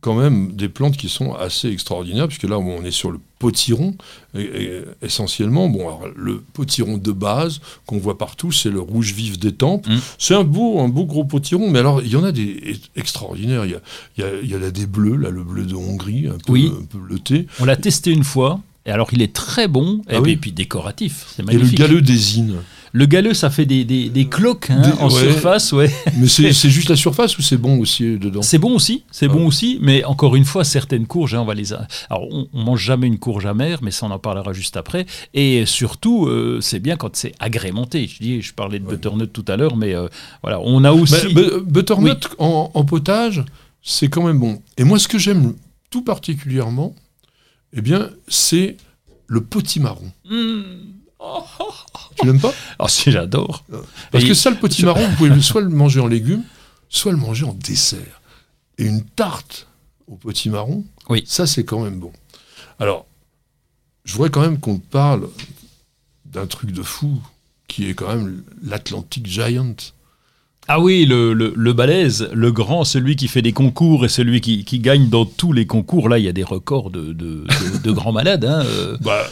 quand même des plantes qui sont assez extraordinaires, puisque là on est sur le potiron, et- et essentiellement. Bon, alors, le potiron de base qu'on voit partout, c'est le rouge vif des tempes. Mm. C'est un beau, un beau gros potiron, mais alors il y en a des ex- extraordinaires. Il y a, il y a- il y a là des bleus, là le bleu de Hongrie, un peu, Oui. un peu bleuté. On l'a testé une fois. Et alors il est très bon et, Ah puis, oui. et puis décoratif, c'est Et le magnifique. galeux des. Le galeux, ça fait des, des, des cloques hein, Des- en ouais. surface, ouais. Mais c'est juste la surface ou c'est bon aussi euh, dedans C'est bon aussi, c'est Ah. bon aussi, mais encore une fois, certaines courges, hein, on va les. a- Alors, on, on mange jamais une courge amère, mais ça, on en parlera juste après. Et surtout, euh, c'est bien quand c'est agrémenté. Je dis, je parlais de butternut tout à l'heure, mais euh, voilà, on a aussi. Bu- butternut en, en potage, c'est quand même bon. Et moi, ce que j'aime tout particulièrement, eh bien, c'est le potimarron. Hmm. Tu l'aimes pas? Ah si, j'adore. Parce Et- que ça, le potimarron, vous pouvez soit le manger en légumes, soit le manger en dessert. Et une tarte au potimarron, Oui. ça, c'est quand même bon. Alors, je voudrais quand même qu'on parle d'un truc de fou, qui est quand même l'Atlantic Giant. Ah oui, le, le, le balèze, le grand, celui qui fait des concours et celui qui, qui gagne dans tous les concours. Là, il y a des records de, de, de- de grands malades. hein, euh. Bah,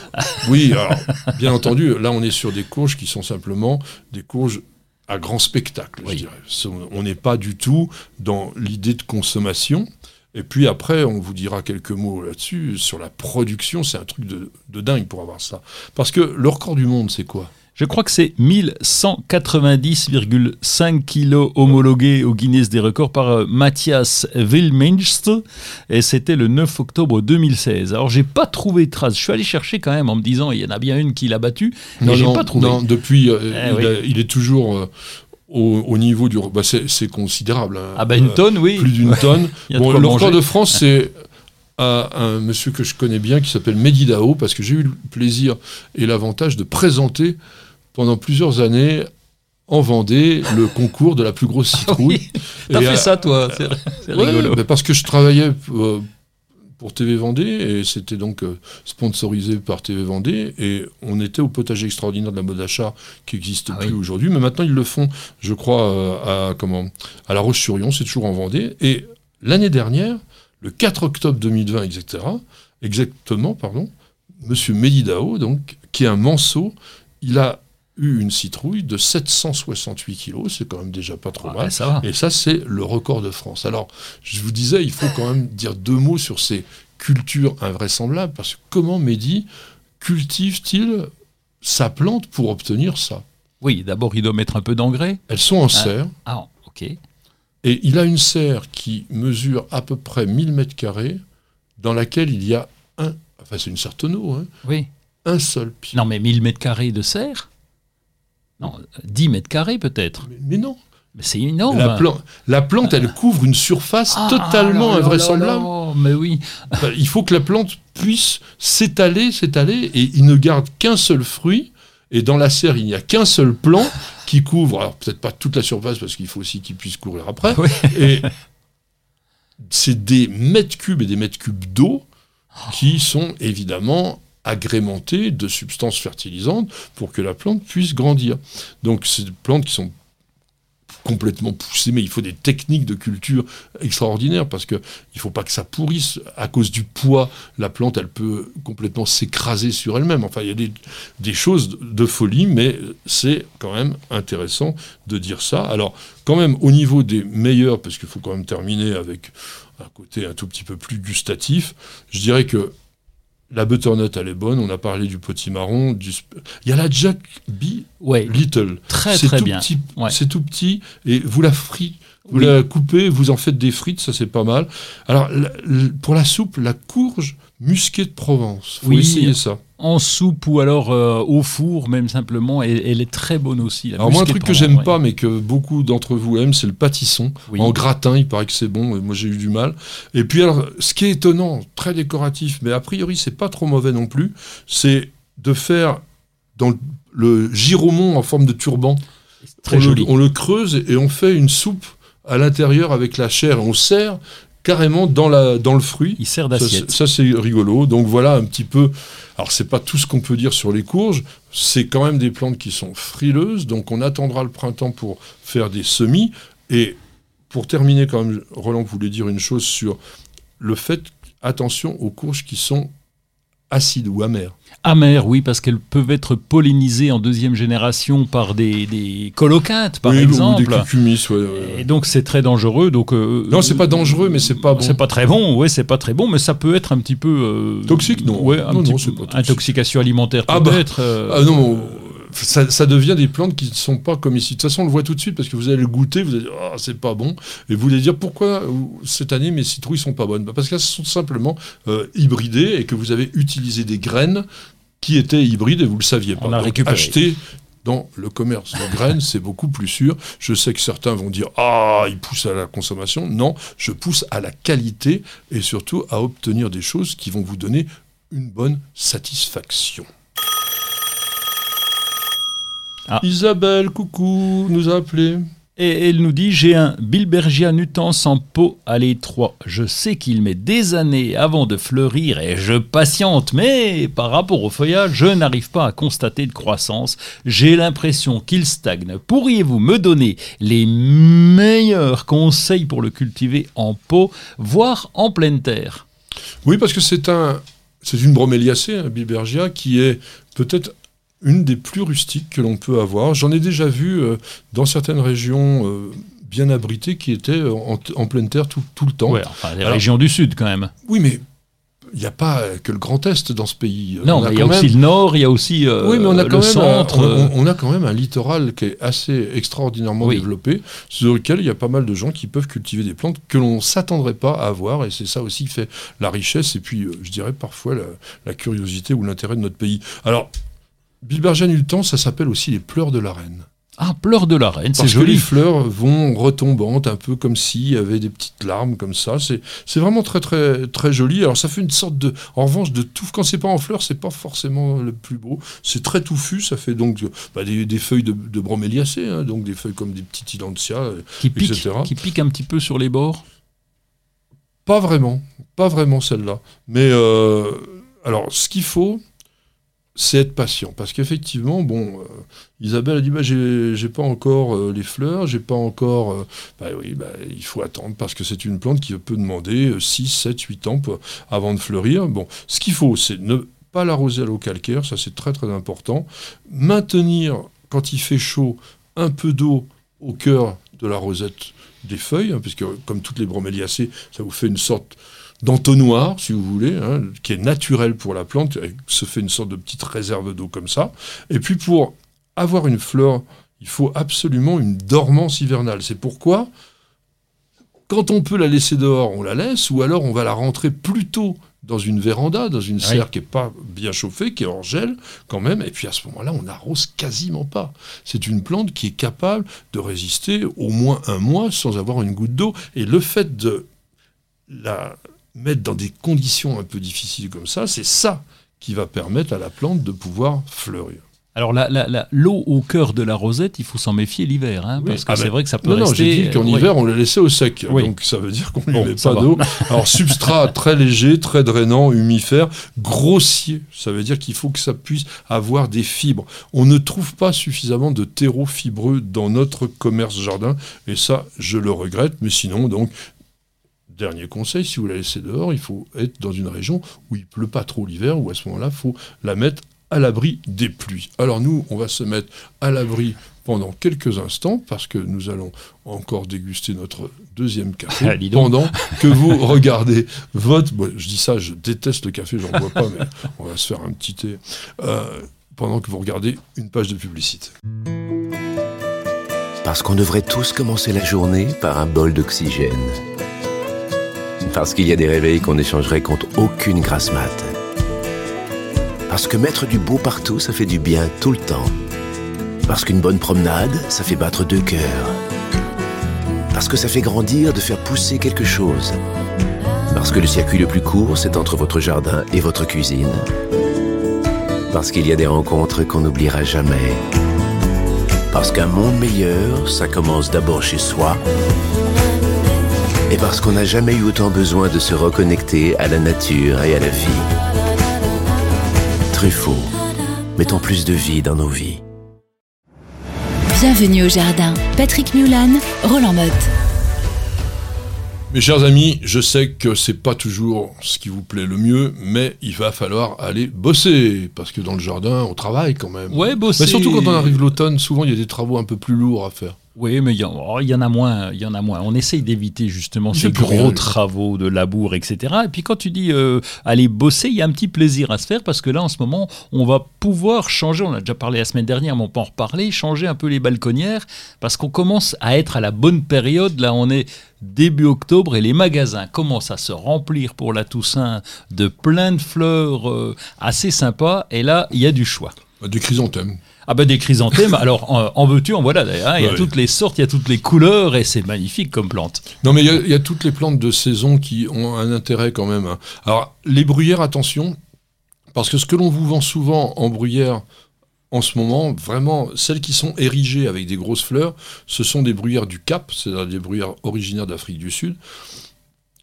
oui, alors, bien entendu, là, on est sur des courges qui sont simplement des courges à grand spectacle, Oui. je dirais. Ce- On n'est pas du tout dans l'idée de consommation. Et puis après, on vous dira quelques mots là-dessus. Sur la production, c'est un truc de, de dingue pour avoir ça. Parce que le record du monde, c'est quoi? Je crois que c'est 1190,5 kilos homologués au Guinness des records par euh, Matthias Wilminst et c'était le 9 octobre 2016. Alors j'ai pas trouvé de trace. Je suis allé chercher quand même en me disant il y en a bien une qui l'a battu, mais j'ai pas trouvé. non, depuis, euh, Eh il, oui. a- il est toujours euh, au, au niveau du... Bah, c'est considérable. hein. Ah bah une tonne, oui. plus d'une tonne. Bon, le record de France, c'est à un monsieur que je connais bien qui s'appelle Mehdi Dao, parce que j'ai eu le plaisir et l'avantage de présenter pendant plusieurs années en Vendée le concours de la plus grosse citrouille. Oui. T'as fait euh, ça toi, c'est Ouais, rigolo. parce que je travaillais euh, pour TV Vendée et c'était donc euh, sponsorisé par TV Vendée et on était au potager extraordinaire de la mode achat qui n'existe Ah plus oui. aujourd'hui mais maintenant ils le font je crois euh, à comment à La Roche-sur-Yon c'est toujours en Vendée et l'année dernière le 4 octobre 2020 etc exactement pardon monsieur Medidao donc qui est un manceau il a eu une citrouille de 768 kilos c'est quand même déjà pas trop Ouais, mal ça et ça, c'est le record de France. Alors, je vous disais, il faut quand même dire deux mots sur ces cultures invraisemblables, parce que comment Mehdi cultive-t-il sa plante pour obtenir ça? Oui, d'abord il doit mettre un peu d'engrais. Elles sont en serre, Ah, ok. et il a une serre qui mesure à peu près 1000 mètres carrés, dans laquelle il y a un, enfin c'est une serre tonneau, hein, Oui. un seul pied. Non, mais 1000 mètres carrés de serre? Non, 10 mètres carrés peut-être. Mais, mais non, Mais c'est énorme. la, plan- la plante, elle couvre une surface Ah, totalement invraisemblable. là, là, Mais oui. Enfin, il faut que la plante puisse s'étaler, s'étaler, et il ne garde qu'un seul fruit. Et dans la serre, il n'y a qu'un seul plant qui couvre, alors peut-être pas toute la surface, parce qu'il faut aussi qu'il puisse courir après. Oui. Et c'est des mètres cubes et des mètres cubes d'eau qui sont évidemment agrémentés de substances fertilisantes pour que la plante puisse grandir. Donc c'est des plantes qui sont complètement poussées, mais il faut des techniques de culture extraordinaires parce que il faut pas que ça pourrisse à cause du poids. La plante, elle peut complètement s'écraser sur elle-même. Enfin, il y a des, des choses de folie, mais c'est quand même intéressant de dire ça. Alors, quand même, au niveau des meilleurs, parce qu'il faut quand même terminer avec un côté un tout petit peu plus gustatif, je dirais que la butternut, elle est bonne. On a parlé du potimarron. Du... Il y a la Jack B. Ouais, Little. très C'est très tout bien. petit, Ouais. C'est tout petit et vous la fritez, vous Oui. la coupez, vous en faites des frites, ça c'est pas mal. Alors la- pour la soupe, la courge musquée de Provence, faut Oui. essayer ça. En soupe ou alors euh, au four, même simplement. Et elle est très bonne aussi. la Alors moi un truc que j'aime ouais. pas mais que beaucoup d'entre vous aiment, c'est le pâtisson Oui. en gratin. Il paraît que c'est bon, moi j'ai eu du mal. Et puis alors, ce qui est étonnant, très décoratif, mais a priori c'est pas trop mauvais non plus, c'est de faire dans le, le giromont en forme de turban. Très on, joli. Le, on le creuse et on fait une soupe à l'intérieur avec la chair. On sert carrément dans, la, dans le fruit. Il sert Ça, d'assiette. Ça, c'est rigolo. Donc voilà un petit peu. Alors c'est pas tout ce qu'on peut dire sur les courges. C'est quand même des plantes qui sont frileuses. Donc on attendra le printemps pour faire des semis. Et pour terminer, quand même, Roland voulait dire une chose sur le fait. Attention aux courges qui sont acides ou amères. Amères, oui, parce qu'elles peuvent être pollinisées en deuxième génération par des, des colocates, par Oui, exemple. Ou des cucumis. ouais, ouais. Et donc c'est très dangereux. Donc euh, Non, c'est pas dangereux, mais c'est pas bon. C'est pas très bon, ouais, c'est pas très bon, mais ça peut être un petit peu euh, Toxique, non. Ouais, un Non, petit non, peu- c'est pas toxique. intoxication alimentaire Ah bah, peut-être. euh, Ah non, ça, ça devient des plantes qui ne sont pas comme ici. De toute façon, on le voit tout de suite parce que vous allez le goûter, vous allez dire ah c'est pas bon, et vous allez dire pourquoi euh, cette année mes citrouilles sont pas bonnes? Bah, parce qu'elles sont simplement euh, hybridées et que vous avez utilisé des graines qui étaient hybrides et vous le saviez pas. On a Donc, récupéré. acheter dans le commerce de graines, c'est beaucoup plus sûr. Je sais que certains vont dire ah ils poussent à la consommation. Non, je pousse à la qualité et surtout à obtenir des choses qui vont vous donner une bonne satisfaction. Ah. Isabelle, coucou, nous a appelé. Et elle nous dit J'ai un Bilbergia nutans en pot à l'étroit. Je sais qu'il met des années avant de fleurir et je patiente, mais par rapport au feuillage, je n'arrive pas à constater de croissance. J'ai l'impression qu'il stagne. Pourriez-vous me donner les meilleurs conseils pour le cultiver en pot, voire en pleine terre? Oui, parce que c'est un, c'est une broméliacée, un Bilbergia, qui est peut-être une des plus rustiques que l'on peut avoir. J'en ai déjà vu euh, dans certaines régions euh, bien abritées qui étaient euh, en, en pleine terre tout, tout le temps. Ouais, enfin, les Alors- régions du sud quand même. Oui, mais il n'y a pas que le Grand Est dans ce pays. Non, il y a même- aussi le nord, il y a aussi euh, oui, mais on a le quand même centre. un, on, on a quand même un littoral qui est assez extraordinairement Oui. développé, sur lequel il y a pas mal de gens qui peuvent cultiver des plantes que l'on s'attendrait pas à avoir, et c'est ça aussi qui fait la richesse et puis, je dirais parfois la, la curiosité ou l'intérêt de notre pays. Alors, Bilbergia nultans, ça s'appelle aussi les pleurs de la reine. Ah, pleur de la reine, c'est Parce que les joli. fleurs vont retombantes, un peu comme s'il y avait des petites larmes comme ça. C'est vraiment très très très joli. Alors ça fait une sorte de, en revanche, de touffe. Quand c'est pas en fleurs, c'est pas forcément le plus beau. C'est très touffu. Ça fait donc bah, des, des feuilles de, de broméliacées, hein, donc des feuilles comme des petits ilantia. Qui pique, etc. qui pique un petit peu sur les bords. Pas vraiment, pas vraiment celle-là. Mais euh, alors, ce qu'il faut, c'est être patient, parce qu'effectivement, bon, euh, Isabelle a dit, bah, j'ai pas encore euh, les fleurs, j'ai pas encore, euh, bah oui, bah, il faut attendre, parce que c'est une plante qui peut demander euh, 6, 7, 8 ans pour- avant de fleurir. Bon, ce qu'il faut, c'est ne pas l'arroser à l'eau calcaire, ça c'est très très important. Maintenir, quand il fait chaud, un peu d'eau au cœur de la rosette des feuilles, hein, puisque comme toutes les broméliacées, ça vous fait une sorte d'entonnoir, si vous voulez, hein, qui est naturel pour la plante, se fait une sorte de petite réserve d'eau comme ça. Et puis pour avoir une fleur, il faut absolument une dormance hivernale. C'est pourquoi, quand on peut la laisser dehors, on la laisse, ou alors on va la rentrer plus tôt dans une véranda, dans une serre qui n'est pas bien chauffée, qui est hors gel quand même, et puis à ce moment-là, on n'arrose quasiment pas. C'est une plante qui est capable de résister au moins un mois sans avoir une goutte d'eau, et le fait de la mettre dans des conditions un peu difficiles comme ça, c'est ça qui va permettre à la plante de pouvoir fleurir. Alors la- la- la- l'eau au cœur de la rosette, il faut s'en méfier l'hiver, hein, Oui. parce que Ah c'est ben, vrai que ça peut Non, non, rester. j'ai dit qu'en euh, hiver, on la laissait au sec. Oui. Donc ça veut dire qu'on ne Bon, met pas d'eau. Alors substrat très léger, très drainant, humifère, grossier. Ça veut dire qu'il faut que ça puisse avoir des fibres. On ne trouve pas suffisamment de terreau fibreux dans notre commerce jardin. Et ça, je le regrette. Mais sinon, donc, dernier conseil, si vous la laissez dehors, il faut être dans une région où il pleut pas trop l'hiver, où à ce moment-là, il faut la mettre à l'abri des pluies. Alors nous, on va se mettre à l'abri pendant quelques instants, parce que nous allons encore déguster notre deuxième café, Ah, pendant que vous regardez votre... bon, je dis ça, je déteste le café, j'en bois pas, mais on va se faire un petit thé. Euh, pendant que vous regardez une page de publicité. Parce qu'on devrait tous commencer la journée par un bol d'oxygène. Parce qu'il y a des réveils qu'on échangerait contre aucune grasse mat. Parce que mettre du beau partout, ça fait du bien tout le temps. Parce qu'une bonne promenade, ça fait battre deux cœurs. Parce que ça fait grandir de faire pousser quelque chose. Parce que le circuit le plus court, c'est entre votre jardin et votre cuisine. Parce qu'il y a des rencontres qu'on n'oubliera jamais. Parce qu'un monde meilleur, ça commence d'abord chez soi. Et parce qu'on n'a jamais eu autant besoin de se reconnecter à la nature et à la vie. Truffaut, mettons plus de vie dans nos vies. Bienvenue au jardin. Patrick Mulan, Roland Motte. Mes chers amis, je sais que c'est pas toujours ce qui vous plaît le mieux, mais il va falloir aller bosser parce que dans le jardin, on travaille quand même. Ouais, bosser. Mais surtout quand on arrive l'automne, souvent il y a des travaux un peu plus lourds à faire. Oui, mais il y, en- oh, il y en a moins. Il y en a moins. On essaye d'éviter justement ces gros travaux de labour, etc. Et puis quand tu dis euh, aller bosser, il y a un petit plaisir à se faire parce que là, en ce moment, on va pouvoir changer. On a déjà parlé la semaine dernière, mais on peut en reparler. Changer un peu les balconnières parce qu'on commence à être à la bonne période. Là, on est début octobre et les magasins commencent à se remplir pour la Toussaint de plein de fleurs euh, assez sympas. Et là, il y a du choix. Des chrysanthèmes. Ah ben des chrysanthèmes, alors en, en veux-tu, en voilà d'ailleurs. hein. Il y a Ouais. toutes les sortes, il y a toutes les couleurs et c'est magnifique comme plante. Non, mais il y a- il y, a toutes les plantes de saison qui ont un intérêt quand même. hein. Alors, les bruyères, attention, parce que ce que l'on vous vend souvent en bruyère en ce moment, vraiment, celles qui sont érigées avec des grosses fleurs, ce sont des bruyères du Cap, c'est-à-dire des bruyères originaires d'Afrique du Sud,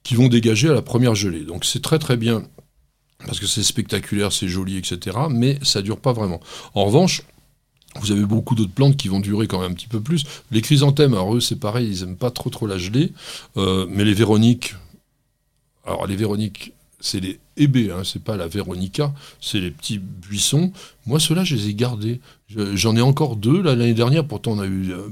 qui vont dégager à la première gelée. Donc c'est très très bien, parce que c'est spectaculaire, c'est joli, etc. Mais ça dure pas vraiment. En revanche, vous avez beaucoup d'autres plantes qui vont durer quand même un petit peu plus. Les chrysanthèmes, alors eux, c'est pareil, ils aiment pas trop trop la gelée. Euh, mais les Véroniques, alors les Véroniques, c'est les hébés, hein, c'est pas la Véronica, c'est les petits buissons. Moi, ceux-là, je les ai gardés. Je- J'en ai encore deux l'année dernière, pourtant on a eu euh,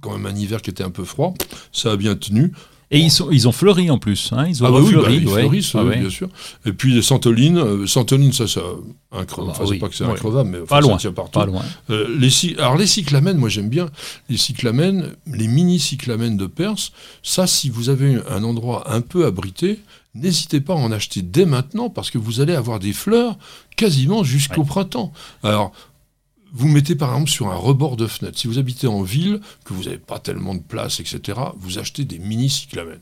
quand même un hiver qui était un peu froid. Ça a bien tenu. Et ils, sont, ils ont fleuri en plus. Hein. Ils ont Ah bah oui, bah, fleuri. ils fleurissent, bien sûr. Et puis les santolines, euh, santolines, ça, ça, incre- Ah bah enfin, oui, c'est pas que c'est ouais. mais enfin, Pas ça loin, tient partout. Pas loin. Euh, les, alors les cyclamènes, moi j'aime bien les cyclamènes, les mini cyclamènes de Perse. Ça, si vous avez un endroit un peu abrité, n'hésitez pas à en acheter dès maintenant parce que vous allez avoir des fleurs quasiment jusqu'au printemps. Alors, vous mettez par exemple sur un rebord de fenêtre. Si vous habitez en ville, que vous n'avez pas tellement de place, etc., vous achetez des mini cyclamènes.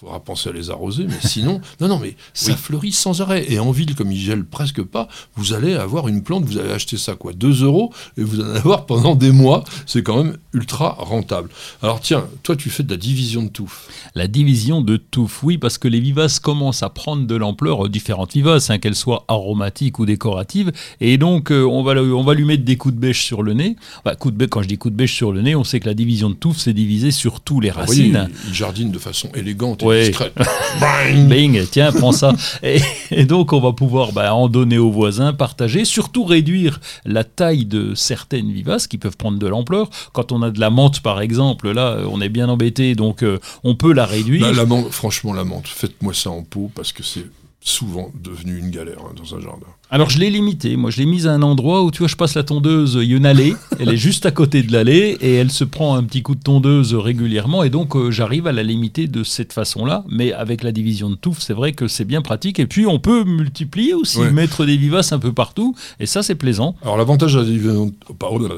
Faudra penser à les arroser, mais sinon, non, non, mais ça fleurit sans arrêt. Et en ville, comme il gèle presque pas, vous allez avoir une plante, vous allez acheter ça, quoi, 2 euros, et vous en allez avoir pendant des mois. C'est quand même ultra rentable. Alors, tiens, toi, tu fais de la division de touffe. La division de touffe, oui, parce que les vivaces commencent à prendre de l'ampleur, euh, différentes vivaces, hein, qu'elles soient aromatiques ou décoratives, et donc euh, on, va, on va lui mettre des coups de bêche sur le nez. Enfin, coup de bêche, quand je dis coups de bêche sur le nez, on sait que la division de touffe, c'est divisé sur tous les voyez, racines. il, il jardine de façon élégante et Bang Bing, tiens, prends ça. Et, et donc, on va pouvoir bah, en donner aux voisins, partager, surtout réduire la taille de certaines vivaces qui peuvent prendre de l'ampleur. Quand on a de la menthe, par exemple, là, on est bien embêté, donc euh, on peut la réduire. La menthe, franchement, la menthe, faites-moi ça en pot parce que c'est souvent devenu une galère hein, dans un jardin. Alors je l'ai limité, moi je l'ai mise à un endroit où tu vois je passe la tondeuse, il y a une allée, elle est juste à côté de l'allée et elle se prend un petit coup de tondeuse régulièrement et donc euh, j'arrive à la limiter de cette façon-là, mais avec la division de touffe c'est vrai que c'est bien pratique et puis on peut multiplier aussi, Ouais. mettre des vivaces un peu partout et ça c'est plaisant. Alors l'avantage de la division, oh, pardon,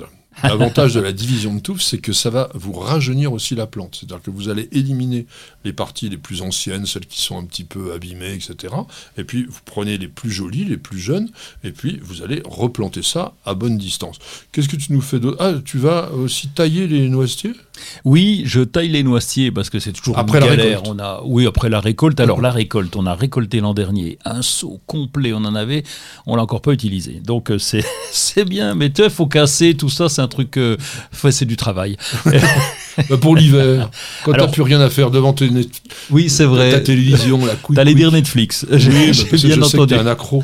l'avantage de la division de touffe, c'est que ça va vous rajeunir aussi la plante. C'est-à-dire que vous allez éliminer les parties les plus anciennes, celles qui sont un petit peu abîmées, etc. Et puis vous prenez les plus jolies, les plus jeunes, et puis vous allez replanter ça à bonne distance. Qu'est-ce que tu nous fais d'autre? Ah, tu vas aussi tailler les noisetiers? Oui, je taille les noisetiers parce que c'est toujours Après une la galère. récolte. On a, oui, après la récolte. Alors la récolte, on a récolté l'an dernier un seau complet. On en avait, on l'a encore pas utilisé. Donc euh, c'est bien, mais tu faut casser tout ça. C'est un truc, euh, c'est du travail. Bah, Pour l'hiver, quand t'as plus rien à faire devant tes net- Oui, c'est ta vrai. télévision, la couille. T'allais dire Netflix. J'ai Oui, bah, bien je sais que entendu. t'es un accro.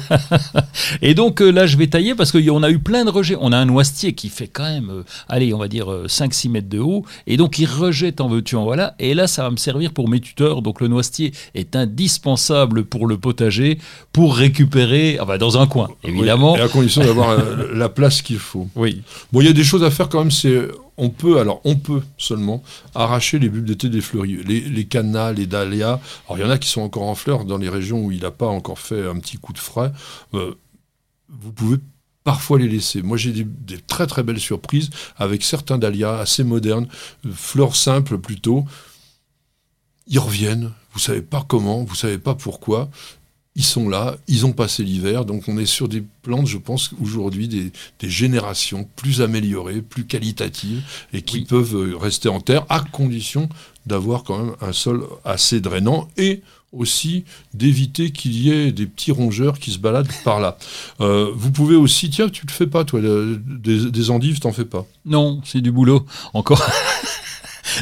Et donc euh, là, je vais tailler parce qu'on a eu plein de rejets. On a un noisetier qui fait quand même, euh, allez, on va dire 5-6 mètres de haut. Et donc, il rejette en veux-tu, en voilà. Et là, ça va me servir pour mes tuteurs. Donc, le noisetier est indispensable pour le potager, pour récupérer, ah bah, dans un coin, évidemment. Oui, et à condition d'avoir euh, la place qu'il faut. Oui. Bon, il y a des choses à faire quand même. C'est on peut alors on peut seulement arracher les bulbes d'été des fleuris, les, les cannas, les dahlias. Alors il y en a qui sont encore en fleurs dans les régions où il n'a pas encore fait un petit coup de frais. Euh, vous pouvez parfois les laisser. Moi j'ai des, très très belles surprises avec certains dahlias assez modernes, euh, fleurs simples plutôt. Ils reviennent. Vous savez pas comment, vous savez pas pourquoi. Ils sont là, ils ont passé l'hiver, donc on est sur des plantes, je pense, aujourd'hui, des, générations plus améliorées, plus qualitatives, et qui peuvent euh, rester en terre, à condition d'avoir quand même un sol assez drainant, et aussi d'éviter qu'il y ait des petits rongeurs qui se baladent par là. Euh, vous pouvez aussi, tiens, tu le fais pas, toi, des, des endives, t'en fais pas? Non, c'est du boulot, encore.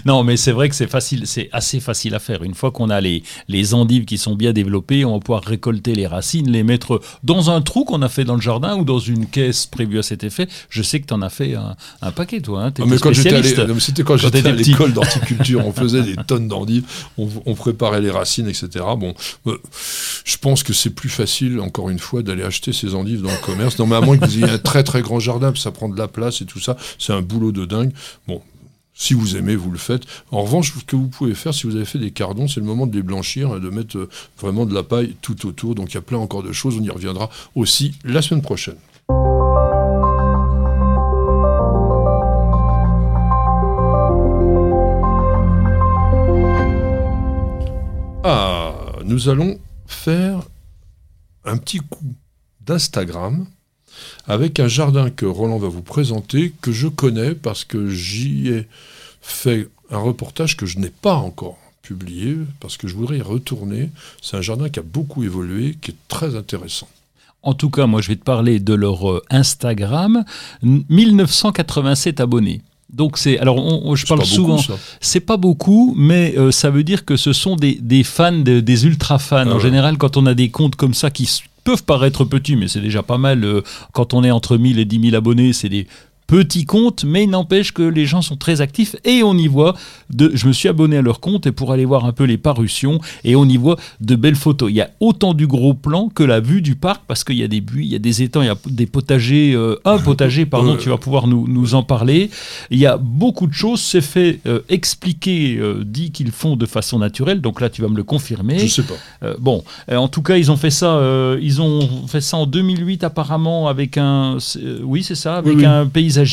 non, mais c'est vrai que c'est facile, c'est assez facile à faire. Une fois qu'on a les, les endives qui sont bien développées, on va pouvoir récolter les racines, les mettre dans un trou qu'on a fait dans le jardin ou dans une caisse prévue à cet effet. Je sais que tu en as fait un, paquet, toi. Hein, ah, mais quand j'étais c'était quand, j'étais à l'école d'horticulture, on faisait des tonnes d'endives, on, préparait les racines, etc. Bon, euh, je pense que c'est plus facile, encore une fois, d'aller acheter ces endives dans le commerce. Non, mais à moins que vous ayez un très très grand jardin, ça prend de la place et tout ça, c'est un boulot de dingue. Bon, si vous aimez, vous le faites. En revanche, ce que vous pouvez faire, si vous avez fait des cardons, c'est le moment de les blanchir et de mettre euh, vraiment de la paille tout autour. Donc il y a plein encore de choses. On y reviendra aussi la semaine prochaine. Ah, nous allons faire un petit coup d'Instagram avec un jardin que Roland va vous présenter, que je connais parce que j'y ai fait un reportage que je n'ai pas encore publié, parce que je voudrais y retourner. C'est un jardin qui a beaucoup évolué, qui est très intéressant. En tout cas, moi, je vais te parler de leur euh, Instagram. 1987 abonnés. Donc c'est alors je parle souvent. C'est pas beaucoup, mais euh, ça veut dire que ce sont des, fans, des ultra fans. en ah général, quand on a des comptes comme ça qui peuvent paraître petits, mais c'est déjà pas mal. Euh, quand on est entre 1000 et 10 000 abonnés, c'est des petit compte, mais il n'empêche que les gens sont très actifs et on y voit de. Je me suis abonné à leur compte et pour aller voir un peu les parutions et on y voit de belles photos. Il y a autant du gros plan que la vue du parc parce qu'il y a des buis, il y a des étangs, il y a des potagers, euh, un potager, pardon, tu vas pouvoir nous, nous, en parler. Il y a beaucoup de choses. C'est fait euh, expliquer, euh, dit qu'ils font de façon naturelle. Donc là, tu vas me le confirmer. Je sais pas. bon, en tout cas, ils ont fait ça. ils ont fait ça en 2008 apparemment avec un. oui, c'est ça, avec un paysage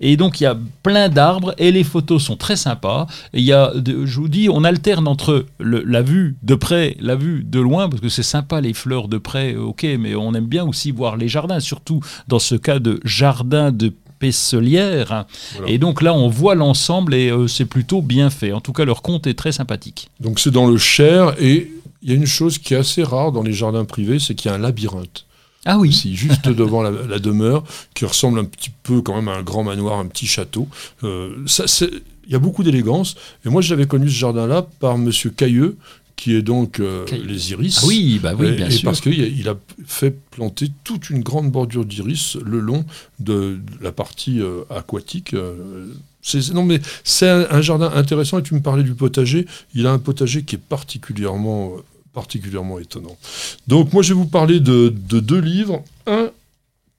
et donc, il y a plein d'arbres et les photos sont très sympas. il y a, je vous dis, on alterne entre la vue de près, la vue de loin, parce que c'est sympa les fleurs de près, ok, mais on aime bien aussi voir les jardins, surtout dans ce cas de jardin de Pesselière. Et donc là, on voit l'ensemble et euh, c'est plutôt bien fait. En tout cas, leur compte est très sympathique. Donc c'est dans le Cher et il y a une chose qui est assez rare dans les jardins privés, c'est qu'il y a un labyrinthe. Ah oui. juste devant la, demeure, qui ressemble un petit peu quand même à un grand manoir, un petit château. Euh, il y a beaucoup d'élégance. Et moi, j'avais connu ce jardin-là par Monsieur Cailleux, qui est donc euh, les iris. Ah oui, bah oui, bien et, sûr. parce qu'il a, fait planter toute une grande bordure d'iris le long de, la partie euh, aquatique. non, mais c'est un, un, jardin intéressant. Et tu me parlais du potager. Il a un potager qui est particulièrement particulièrement étonnant. Donc moi je vais vous parler de, deux livres. Un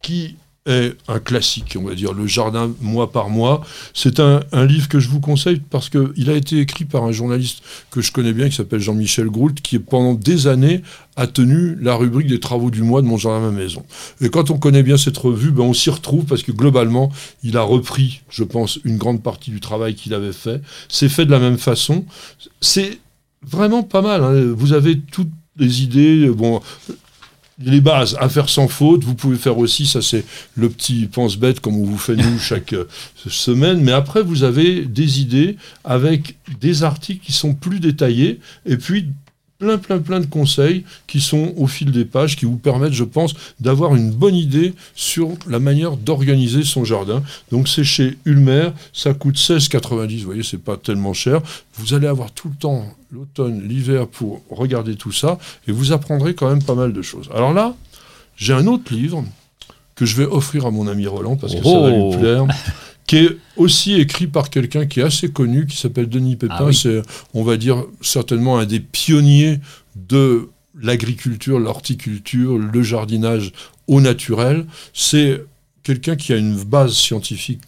qui est un classique, on va dire, Le Jardin mois par mois. C'est un, livre que je vous conseille parce qu'il a été écrit par un journaliste que je connais bien qui s'appelle Jean-Michel Groult, qui pendant des années a tenu la rubrique des travaux du mois de Mon Jardin, ma maison. Et quand on connaît bien cette revue, ben on s'y retrouve parce que globalement, il a repris, je pense, une grande partie du travail qu'il avait fait. C'est fait de la même façon. C'est vraiment pas mal. Hein. Vous avez toutes les idées. Bon, les bases à faire sans faute. Vous pouvez faire aussi, ça c'est le petit pense-bête comme on vous fait nous chaque euh, semaine. Mais après, vous avez des idées avec des articles qui sont plus détaillés et puis plein, plein, plein de conseils qui sont au fil des pages, qui vous permettent, je pense, d'avoir une bonne idée sur la manière d'organiser son jardin. Donc c'est chez Ulmer, ça coûte 16,90, vous voyez, c'est pas tellement cher. Vous allez avoir tout le temps, l'automne, l'hiver, pour regarder tout ça, et vous apprendrez quand même pas mal de choses. Alors là, j'ai un autre livre que je vais offrir à mon ami Roland, parce que ça va lui oh. plaire. qui est aussi écrit par quelqu'un qui est assez connu, qui s'appelle Denis Pépin. Ah c'est, on va dire, certainement un des pionniers de l'agriculture, l'horticulture, le jardinage au naturel. C'est quelqu'un qui a une base scientifique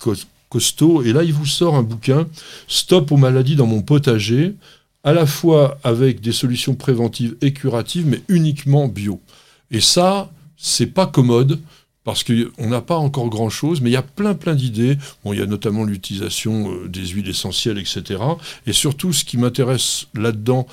costaud. Et là, il vous sort un bouquin, Stop aux maladies dans mon potager, à la fois avec des solutions préventives et curatives, mais uniquement bio. Et ça, c'est pas commode parce qu'on n'a pas encore grand-chose, mais il y a plein plein d'idées. Il y a notamment l'utilisation euh, des huiles essentielles, etc. Et surtout, ce qui m'intéresse là-dedans,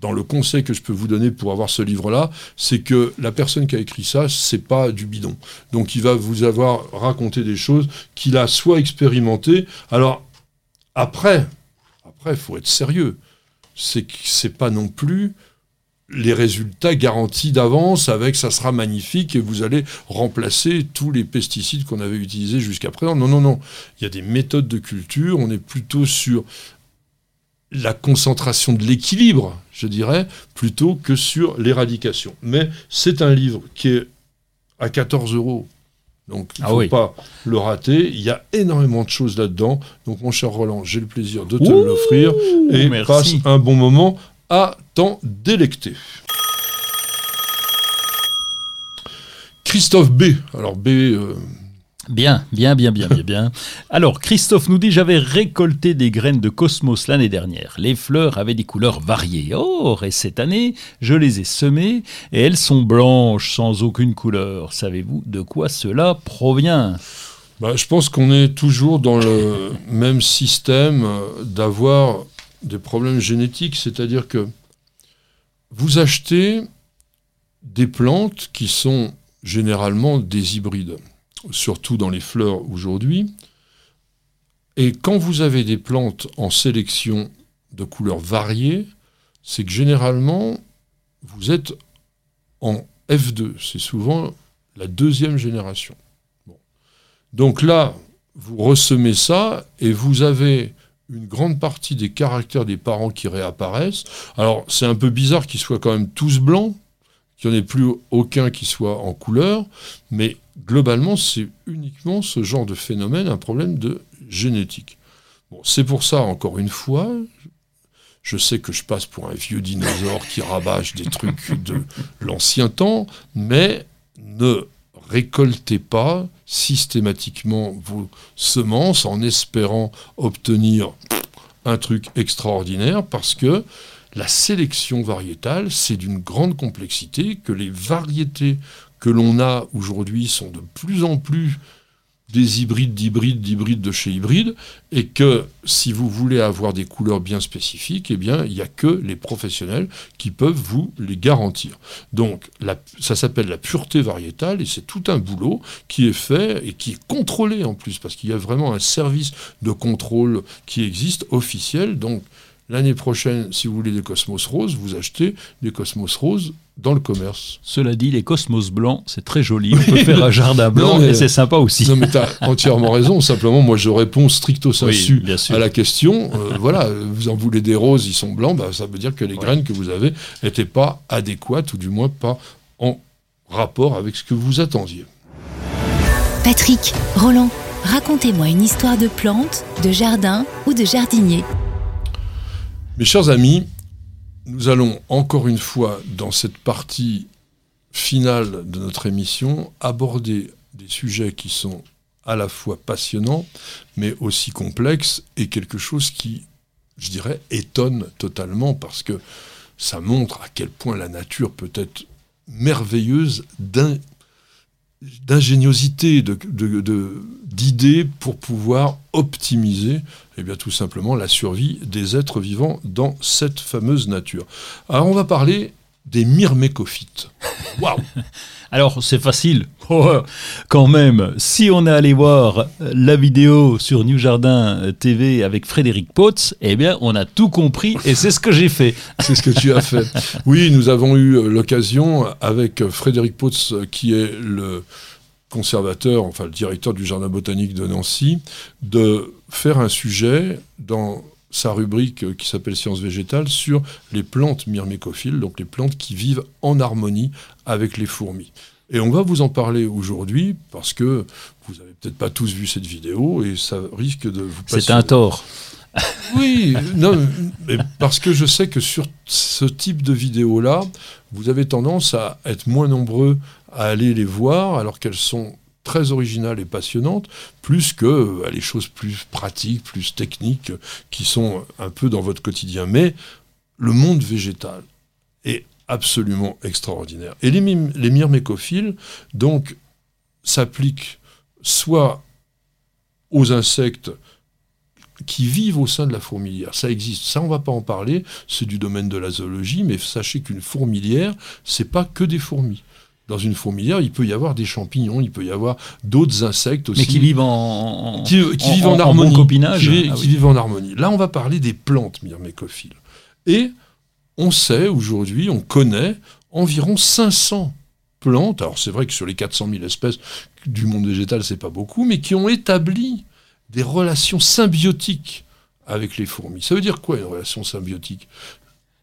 dans le conseil que je peux vous donner pour avoir ce livre-là, c'est que la personne qui a écrit ça, c'est pas du bidon. Donc il va vous avoir raconté des choses qu'il a soit expérimenté. Alors après, après, il faut être sérieux. C'est c'est pas non plus les résultats garantis d'avance avec ça sera magnifique et vous allez remplacer tous les pesticides qu'on avait utilisés jusqu'à présent. Non, non, non. Il y a des méthodes de culture. On est plutôt sur la concentration de l'équilibre, je dirais, plutôt que sur l'éradication. Mais c'est un livre qui est à 14 euros. Donc, il ne Ah faut oui. pas le rater. Il y a énormément de choses là-dedans. Donc, mon cher Roland, j'ai le plaisir de te l'offrir. Et merci. passe un bon moment à t'en délecter. Christophe B. Alors, B, euh, Bien, bien, bien, bien, bien, bien. Alors, Christophe nous dit J'avais récolté des graines de cosmos l'année dernière. Les fleurs avaient des couleurs variées. Or, et cette année, je les ai semées et elles sont blanches, sans aucune couleur. Savez-vous de quoi cela provient? Bah, je pense qu'on est toujours dans le même système euh, d'avoir des problèmes génétiques, c'est-à-dire que vous achetez des plantes qui sont généralement des hybrides, surtout dans les fleurs aujourd'hui. Et quand vous avez des plantes en sélection de couleurs variées, c'est que généralement, vous êtes en F2. C'est souvent la deuxième génération. Donc là, vous ressemez ça et vous avez une grande partie des caractères des parents qui réapparaissent. Alors, c'est un peu bizarre qu'ils soient quand même tous blancs, qu'il n'y en ait plus aucun qui soit en couleur, mais globalement, c'est uniquement ce genre de phénomène, un problème de génétique. C'est pour ça, encore une fois, je sais que je passe pour un vieux dinosaure qui rabâche des trucs de l'ancien temps, mais ne récoltez pas systématiquement vos semences en espérant obtenir un truc extraordinaire parce que la sélection variétale, c'est d'une grande complexité, que les variétés que l'on a aujourd'hui sont de plus en plus des hybrides d'hybrides d'hybrides de chez hybrides, et que si vous voulez avoir des couleurs bien spécifiques, eh bien, il n'y a que les professionnels qui peuvent vous les garantir. Donc, ça s'appelle la pureté variétale, et c'est tout un boulot qui est fait et qui est contrôlé en plus, parce qu'il y a vraiment un service de contrôle qui existe, officiel. Donc, l'année prochaine, si vous voulez des cosmos roses, vous achetez des cosmos roses dans le commerce. Cela dit, les cosmos blancs, c'est très joli. On peut faire un jardin blanc Non, mais- et c'est sympa aussi. Non, mais tu as entièrement raison. Simplement, moi, je réponds stricto sensu Oui, bien sûr. à la question. Euh, voilà, vous en voulez des roses, ils sont blancs, bah, ça veut dire que les graines que vous avez n'étaient pas adéquates, ou du moins pas en rapport avec ce que vous attendiez. Patrick, Roland, racontez-moi une histoire de plante, de jardin ou de jardinier. Mes chers amis, nous allons encore une fois, dans cette partie finale de notre émission, aborder des sujets qui sont à la fois passionnants, mais aussi complexes, et quelque chose qui, je dirais, étonne totalement, parce que ça montre à quel point la nature peut être merveilleuse d'in- d'ingéniosité, de- d'idées pour pouvoir optimiser eh bien, tout simplement la survie des êtres vivants dans cette fameuse nature. Alors on va parler des myrmécophytes. Waouh Alors, c'est facile. Oh, quand même, si on est allé voir la vidéo sur New Jardin TV avec Frédéric Potts, eh bien, on a tout compris et c'est ce que j'ai fait. C'est ce que tu as fait. Oui, nous avons eu euh, l'occasion avec euh, Frédéric Potts, euh, qui est le conservateur, enfin le directeur du Jardin botanique de Nancy, de faire un sujet dans sa rubrique euh, qui s'appelle Sciences végétales sur les plantes myrmécophiles, donc les plantes qui vivent en harmonie avec les fourmis. Et on va vous en parler aujourd'hui parce que vous n'avez peut-être pas tous vu cette vidéo et ça risque de vous C'est passionner. un tort. Oui, non, mais parce que je sais que sur ce type de vidéo-là, vous avez tendance à être moins nombreux à aller les voir, alors qu'elles sont très originales et passionnantes, plus que euh, les choses plus pratiques, plus techniques, euh, qui sont un peu dans votre quotidien. Mais le monde végétal est absolument extraordinaire. Et les, les myrmécophiles, donc, s'appliquent soit aux insectes qui vivent au sein de la fourmilière. Ça existe. Ça, on va pas en parler. C'est du domaine de la zoologie, mais sachez qu'une fourmilière, c'est pas que des fourmis. Dans une fourmilière, il peut y avoir des champignons, il peut y avoir d'autres insectes aussi. Mais qui vivent en, en- qui, qui en- vivent en, en- en harmonie. bon copinage. Qui, vivent en harmonie. Là, on va parler des plantes myrmécophiles. Et on sait aujourd'hui, on connaît environ 500 plantes. Alors c'est vrai que sur les 400 000 espèces du monde végétal, c'est pas beaucoup, mais qui ont établi des relations symbiotiques avec les fourmis. Ça veut dire quoi une relation symbiotique?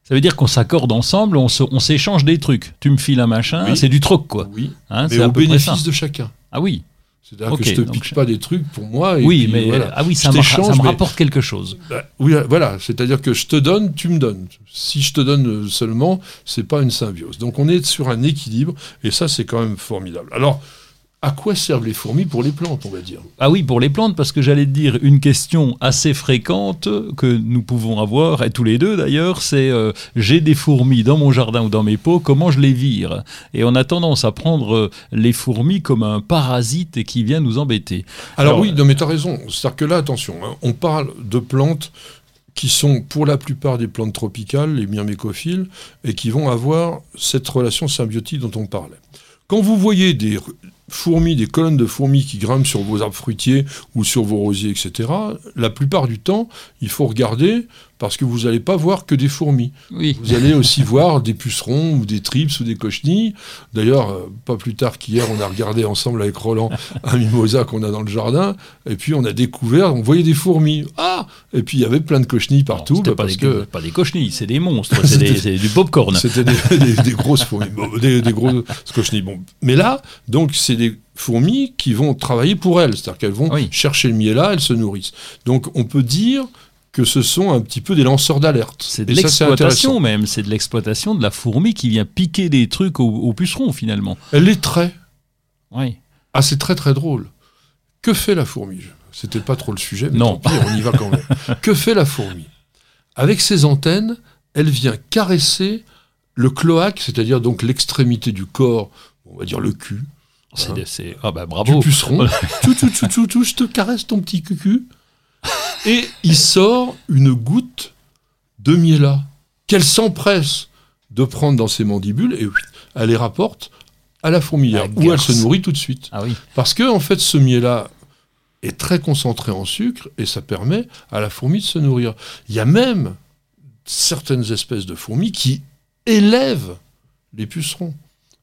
Ça veut dire qu'on s'accorde ensemble, on se- on s'échange des trucs. Tu me files un machin, Oui. c'est du troc, quoi. Oui, Hein, mais c'est au bénéfice de chacun. Ah oui, C'est-à-dire que je te pique je- pas des trucs pour moi. Et oui, puis, mais voilà. ah oui, ça, me, t'échange, ça me mais- rapporte quelque chose. Bah, oui, voilà, c'est-à-dire que je te donne, tu me donnes. Si je te donne euh, seulement, c'est pas une symbiose. Donc on est sur un équilibre, et ça c'est quand même formidable. Alors, à quoi servent les fourmis pour les plantes, on va dire? Ah oui, pour les plantes, parce que j'allais te dire une question assez fréquente que nous pouvons avoir, et tous les deux d'ailleurs, c'est euh, j'ai des fourmis dans mon jardin ou dans mes pots, comment je les vire? Et on a tendance à prendre euh, les fourmis comme un parasite et qui vient nous embêter. Alors, Alors, oui, non mais tu as raison. C'est-à-dire que là, attention, hein, on parle de plantes qui sont pour la plupart des plantes tropicales, les myrmécophiles, et qui vont avoir cette relation symbiotique dont on parlait. Quand vous voyez des fourmis, des colonnes de fourmis qui grimpent sur vos arbres fruitiers ou sur vos rosiers, etc., la plupart du temps, il faut regarder parce que vous n'allez pas voir que des fourmis. Oui. Vous allez aussi voir des pucerons ou des trips ou des cochenilles. D'ailleurs, euh, pas plus tard qu'hier, on a regardé ensemble avec Roland un mimosa qu'on a dans le jardin, et puis on a découvert, on voyait des fourmis. Ah Et puis il y avait plein de cochenilles partout, C'était bah, pas, parce des, que pas des cochenilles, c'est des monstres, c'est du popcorn. c'était des, des- des grosses fourmis, des, des grosses cochenilles. Bon. Mais là, donc, c'est des fourmis qui vont travailler pour elles, c'est-à-dire qu'elles vont Oui. chercher le miel là, elles se nourrissent. Donc on peut dire que ce sont un petit peu des lanceurs d'alerte. C'est de l'exploitation même, c'est de l'exploitation de la fourmi qui vient piquer des trucs aux, aux pucerons finalement. Elle les traite. Oui. Ah, c'est très très drôle. Que fait la fourmi? C'était pas trop le sujet, mais Non. tant pis, on y va quand même. que fait la fourmi? Avec ses antennes, elle vient caresser le cloaque, c'est-à-dire donc l'extrémité du corps, on va dire le cul, C'est, Hein. ah bah du bravo. puceron. tout, tout, tout, tout, tout, je te caresse ton petit cucu. Et il sort une goutte de miela qu'elle s'empresse de prendre dans ses mandibules et elle les rapporte à la fourmilière, La où elle se nourrit tout de suite. Ah oui. Parce que, en fait, ce miel-là est très concentré en sucre et ça permet à la fourmi de se nourrir. Il y a même certaines espèces de fourmis qui élèvent les pucerons.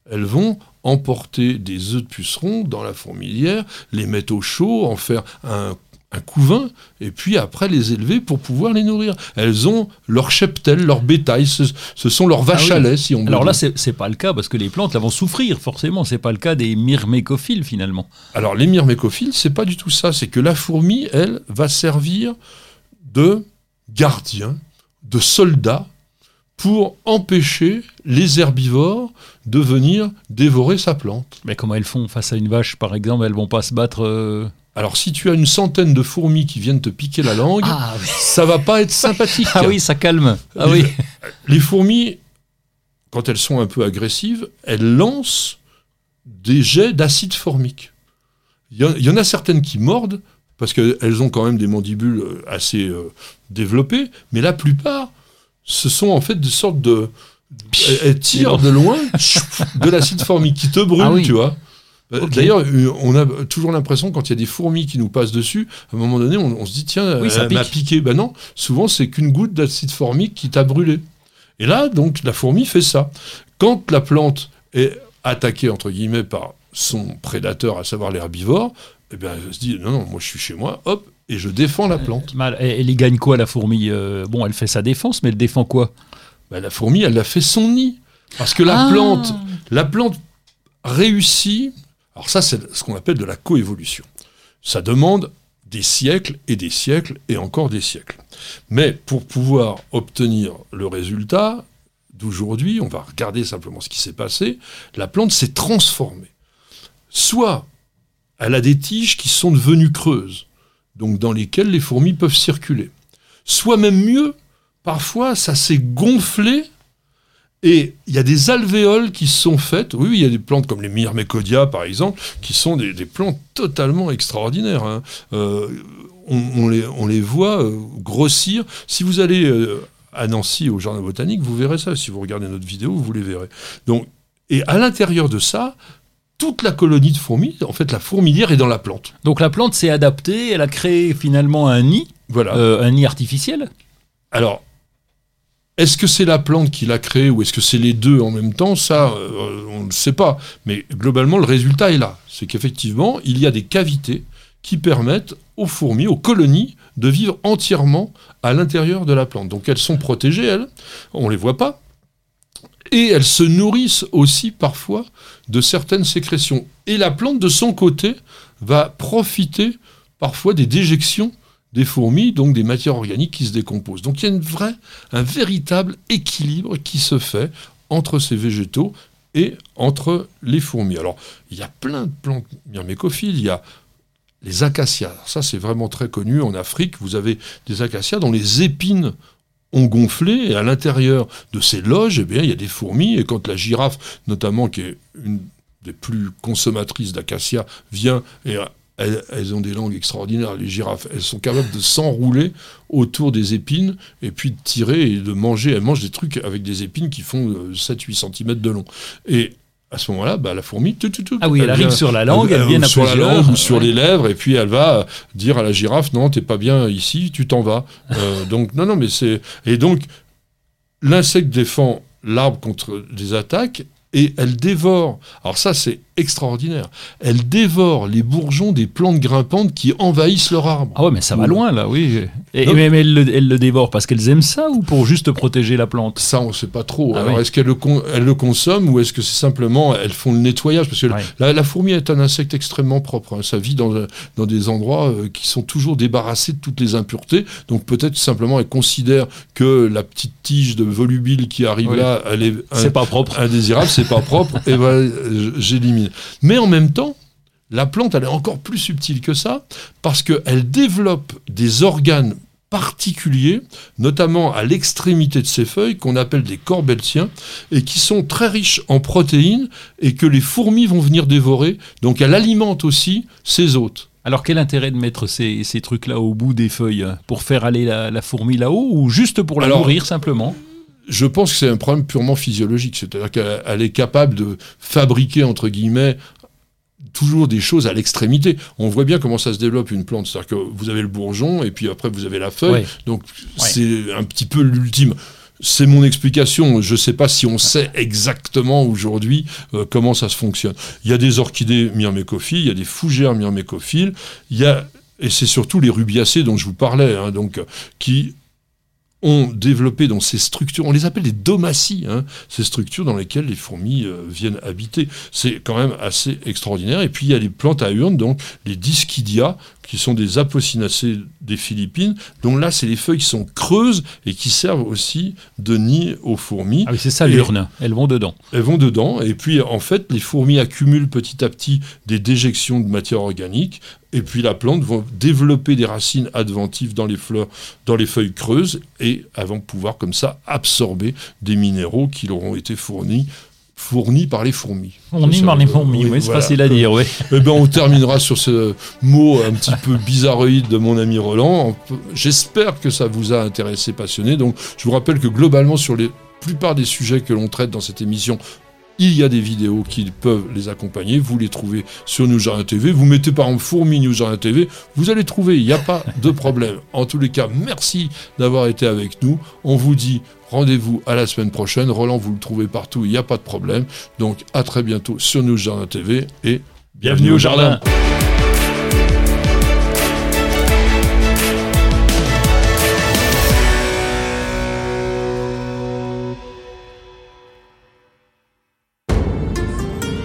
Elles vont emporter des œufs de pucerons dans la fourmilière, les mettre au chaud, en faire un, un couvain, et puis après les élever pour pouvoir les nourrir. Elles ont leur cheptel, leur bétail, ce, ce sont leurs vaches Ah oui. à lait, si on veut Alors là, c'est, c'est pas le cas parce que les plantes là, vont souffrir forcément. C'est pas le cas des myrmécophiles finalement. Alors les myrmécophiles, c'est pas du tout ça. C'est que la fourmi, elle, va servir de gardien, de soldat pour empêcher les herbivores de venir dévorer sa plante. Mais comment elles font face à une vache par exemple? Elles vont pas se battre. euh, Alors si tu as une centaine de fourmis qui viennent te piquer la langue, Ah oui. ça va pas être sympathique. Ah oui, ça calme. Ah Les- oui. Les fourmis, quand elles sont un peu agressives, elles lancent des jets d'acide formique. Il y, en- il y en a certaines qui mordent, parce qu'elles ont quand même des mandibules euh, assez euh, développées, mais la plupart, ce sont en fait des sortes de... Elles, elles tirent de loin de l'acide formique qui te brûle, Ah oui. tu vois. Euh. D'ailleurs, euh, on a toujours l'impression, quand il y a des fourmis qui nous passent dessus, à un moment donné, on, on se dit, tiens, Oui, ça elle m'a piqué. Ben non, souvent, c'est qu'une goutte d'acide formique qui t'a brûlé. Et là, donc, la fourmi fait ça. Quand la plante est attaquée, entre guillemets, par son prédateur, à savoir l'herbivore, eh bien, elle se dit, non, non, moi, je suis chez moi, hop, et je défends la plante. Elle y gagne quoi la fourmi Euh, Bon, elle fait sa défense, mais elle défend quoi? Ben, la fourmi, elle a fait son nid. Parce que la Ah. plante, la plante réussit. Alors ça, c'est ce qu'on appelle de la coévolution. Ça demande des siècles et des siècles et encore des siècles. Mais pour pouvoir obtenir le résultat d'aujourd'hui, on va regarder simplement ce qui s'est passé, la plante s'est transformée. Soit elle a des tiges qui sont devenues creuses, donc dans lesquelles les fourmis peuvent circuler. Soit même mieux, parfois ça s'est gonflé et il y a des alvéoles qui sont faites. Oui, il y a des plantes comme les Myrmécodia, par exemple, qui sont des, des plantes totalement extraordinaires. hein. Euh, on, on les, on les voit euh, grossir. Si vous allez euh, à Nancy au jardin botanique, vous verrez ça. Si vous regardez notre vidéo, vous les verrez. Donc, et à l'intérieur de ça, toute la colonie de fourmis, en fait, la fourmilière est dans la plante. Donc la plante s'est adaptée, elle a créé finalement un nid, Voilà. euh, un nid artificiel. Alors, est-ce que c'est la plante qui l'a créé ou est-ce que c'est les deux en même temps? Ça, euh, on ne sait pas. Mais globalement, le résultat est là. C'est qu'effectivement, il y a des cavités qui permettent aux fourmis, aux colonies, de vivre entièrement à l'intérieur de la plante. Donc elles sont protégées, elles, on ne les voit pas. Et elles se nourrissent aussi parfois de certaines sécrétions. Et la plante, de son côté, va profiter parfois des déjections des fourmis, donc des matières organiques qui se décomposent. Donc il y a un véritable équilibre qui se fait entre ces végétaux et entre les fourmis. Alors, il y a plein de plantes myrmécophiles, il y a les acacias. Ça, c'est vraiment très connu en Afrique. Vous avez des acacias dont les épines ont gonflé et à l'intérieur de ces loges, eh bien, il y a des fourmis. Et quand la girafe, notamment, qui est une des plus consommatrices d'acacia, vient et elles, elles ont des langues extraordinaires, les girafes. Elles sont capables de s'enrouler autour des épines et puis de tirer et de manger. Elles mangent des trucs avec des épines qui font euh, 7-8 cm de long. Et à ce moment-là, bah, la fourmi, tout, tout, tout, Ah oui, elle arrive vient- sur la langue, elle euh, vient à sur la langue ou sur Ouais. les lèvres, et puis elle va euh, dire à la girafe non, t'es pas bien ici, tu t'en vas. Euh, donc non, non, mais c'est et donc l'insecte défend l'arbre contre des attaques et elle dévore. Alors ça, c'est extraordinaire. Elle dévore les bourgeons des plantes grimpantes qui envahissent leur arbre. Ah ouais, mais ça va loin là, oui. Et, Non. mais, mais elles, le, dévorent parce qu'elles aiment ça ou pour juste protéger la plante? Ça, on ne sait pas trop. Ah Alors, oui. est-ce qu'elles le, con- le consomment ou est-ce que c'est simplement elles font le nettoyage? Parce que Ouais. la, la fourmi est un insecte extrêmement propre. hein. Ça vit dans, dans des endroits euh, qui sont toujours débarrassés de toutes les impuretés. Donc peut-être simplement elle considère que la petite tige de volubile qui arrive Oui. là, elle est un- C'est pas propre. indésirable, c'est pas propre, et j- j'élimine. Mais en même temps, la plante, elle est encore plus subtile que ça, parce qu'elle développe des organes particuliers, notamment à l'extrémité de ses feuilles, qu'on appelle des corbeltiens, et qui sont très riches en protéines, et que les fourmis vont venir dévorer. Donc elle alimente aussi ses hôtes. Alors quel intérêt de mettre ces, ces trucs-là au bout des feuilles Pour faire aller la, la fourmi là-haut ou juste pour la Alors, nourrir simplement? Je pense que c'est un problème purement physiologique, c'est-à-dire qu'elle elle est capable de fabriquer, entre guillemets, toujours des choses à l'extrémité. On voit bien comment ça se développe une plante, c'est-à-dire que vous avez le bourgeon et puis après vous avez la feuille, Ouais. donc c'est un petit peu l'ultime. C'est mon explication. Je ne sais pas si on sait exactement aujourd'hui euh, comment ça se fonctionne. Il y a des orchidées myrmécophiles, il y a des fougères myrmécophiles, il y a et c'est surtout les rubiacées dont je vous parlais, hein, donc qui ont développé dans ces structures, on les appelle des domaties, hein, ces structures dans lesquelles les fourmis euh, viennent habiter. C'est quand même assez extraordinaire. Et puis il y a les plantes à urnes, donc les Dischidia, qui sont des apocinacées des Philippines, dont là c'est les feuilles qui sont creuses et qui servent aussi de nid aux fourmis. Ah oui, c'est ça l'urne. Elles vont dedans. Elles vont dedans, et puis en fait, les fourmis accumulent petit à petit des déjections de matière organique, et puis la plante va développer des racines adventives dans les fleurs, dans les feuilles creuses, et elles vont pouvoir comme ça absorber des minéraux qui leur ont été fournis fournis par les fourmis. Ça, marre les euh, fourmis, oui, c'est voilà. facile à dire, oui. Eh ben, on terminera sur ce mot un petit peu bizarroïde de mon ami Roland. J'espère que ça vous a intéressé, passionné. Donc, je vous rappelle que globalement, sur les plupart des sujets que l'on traite dans cette émission, il y a des vidéos qui peuvent les accompagner. Vous les trouvez sur News Jardin TV. Vous mettez par exemple Fourmi News Jardin TV. Vous allez trouver. Il n'y a pas de problème. En tous les cas, merci d'avoir été avec nous. On vous dit rendez-vous à la semaine prochaine. Roland, vous le trouvez partout. Il n'y a pas de problème. Donc, à très bientôt sur News Jardin TV et Bienvenue au jardin.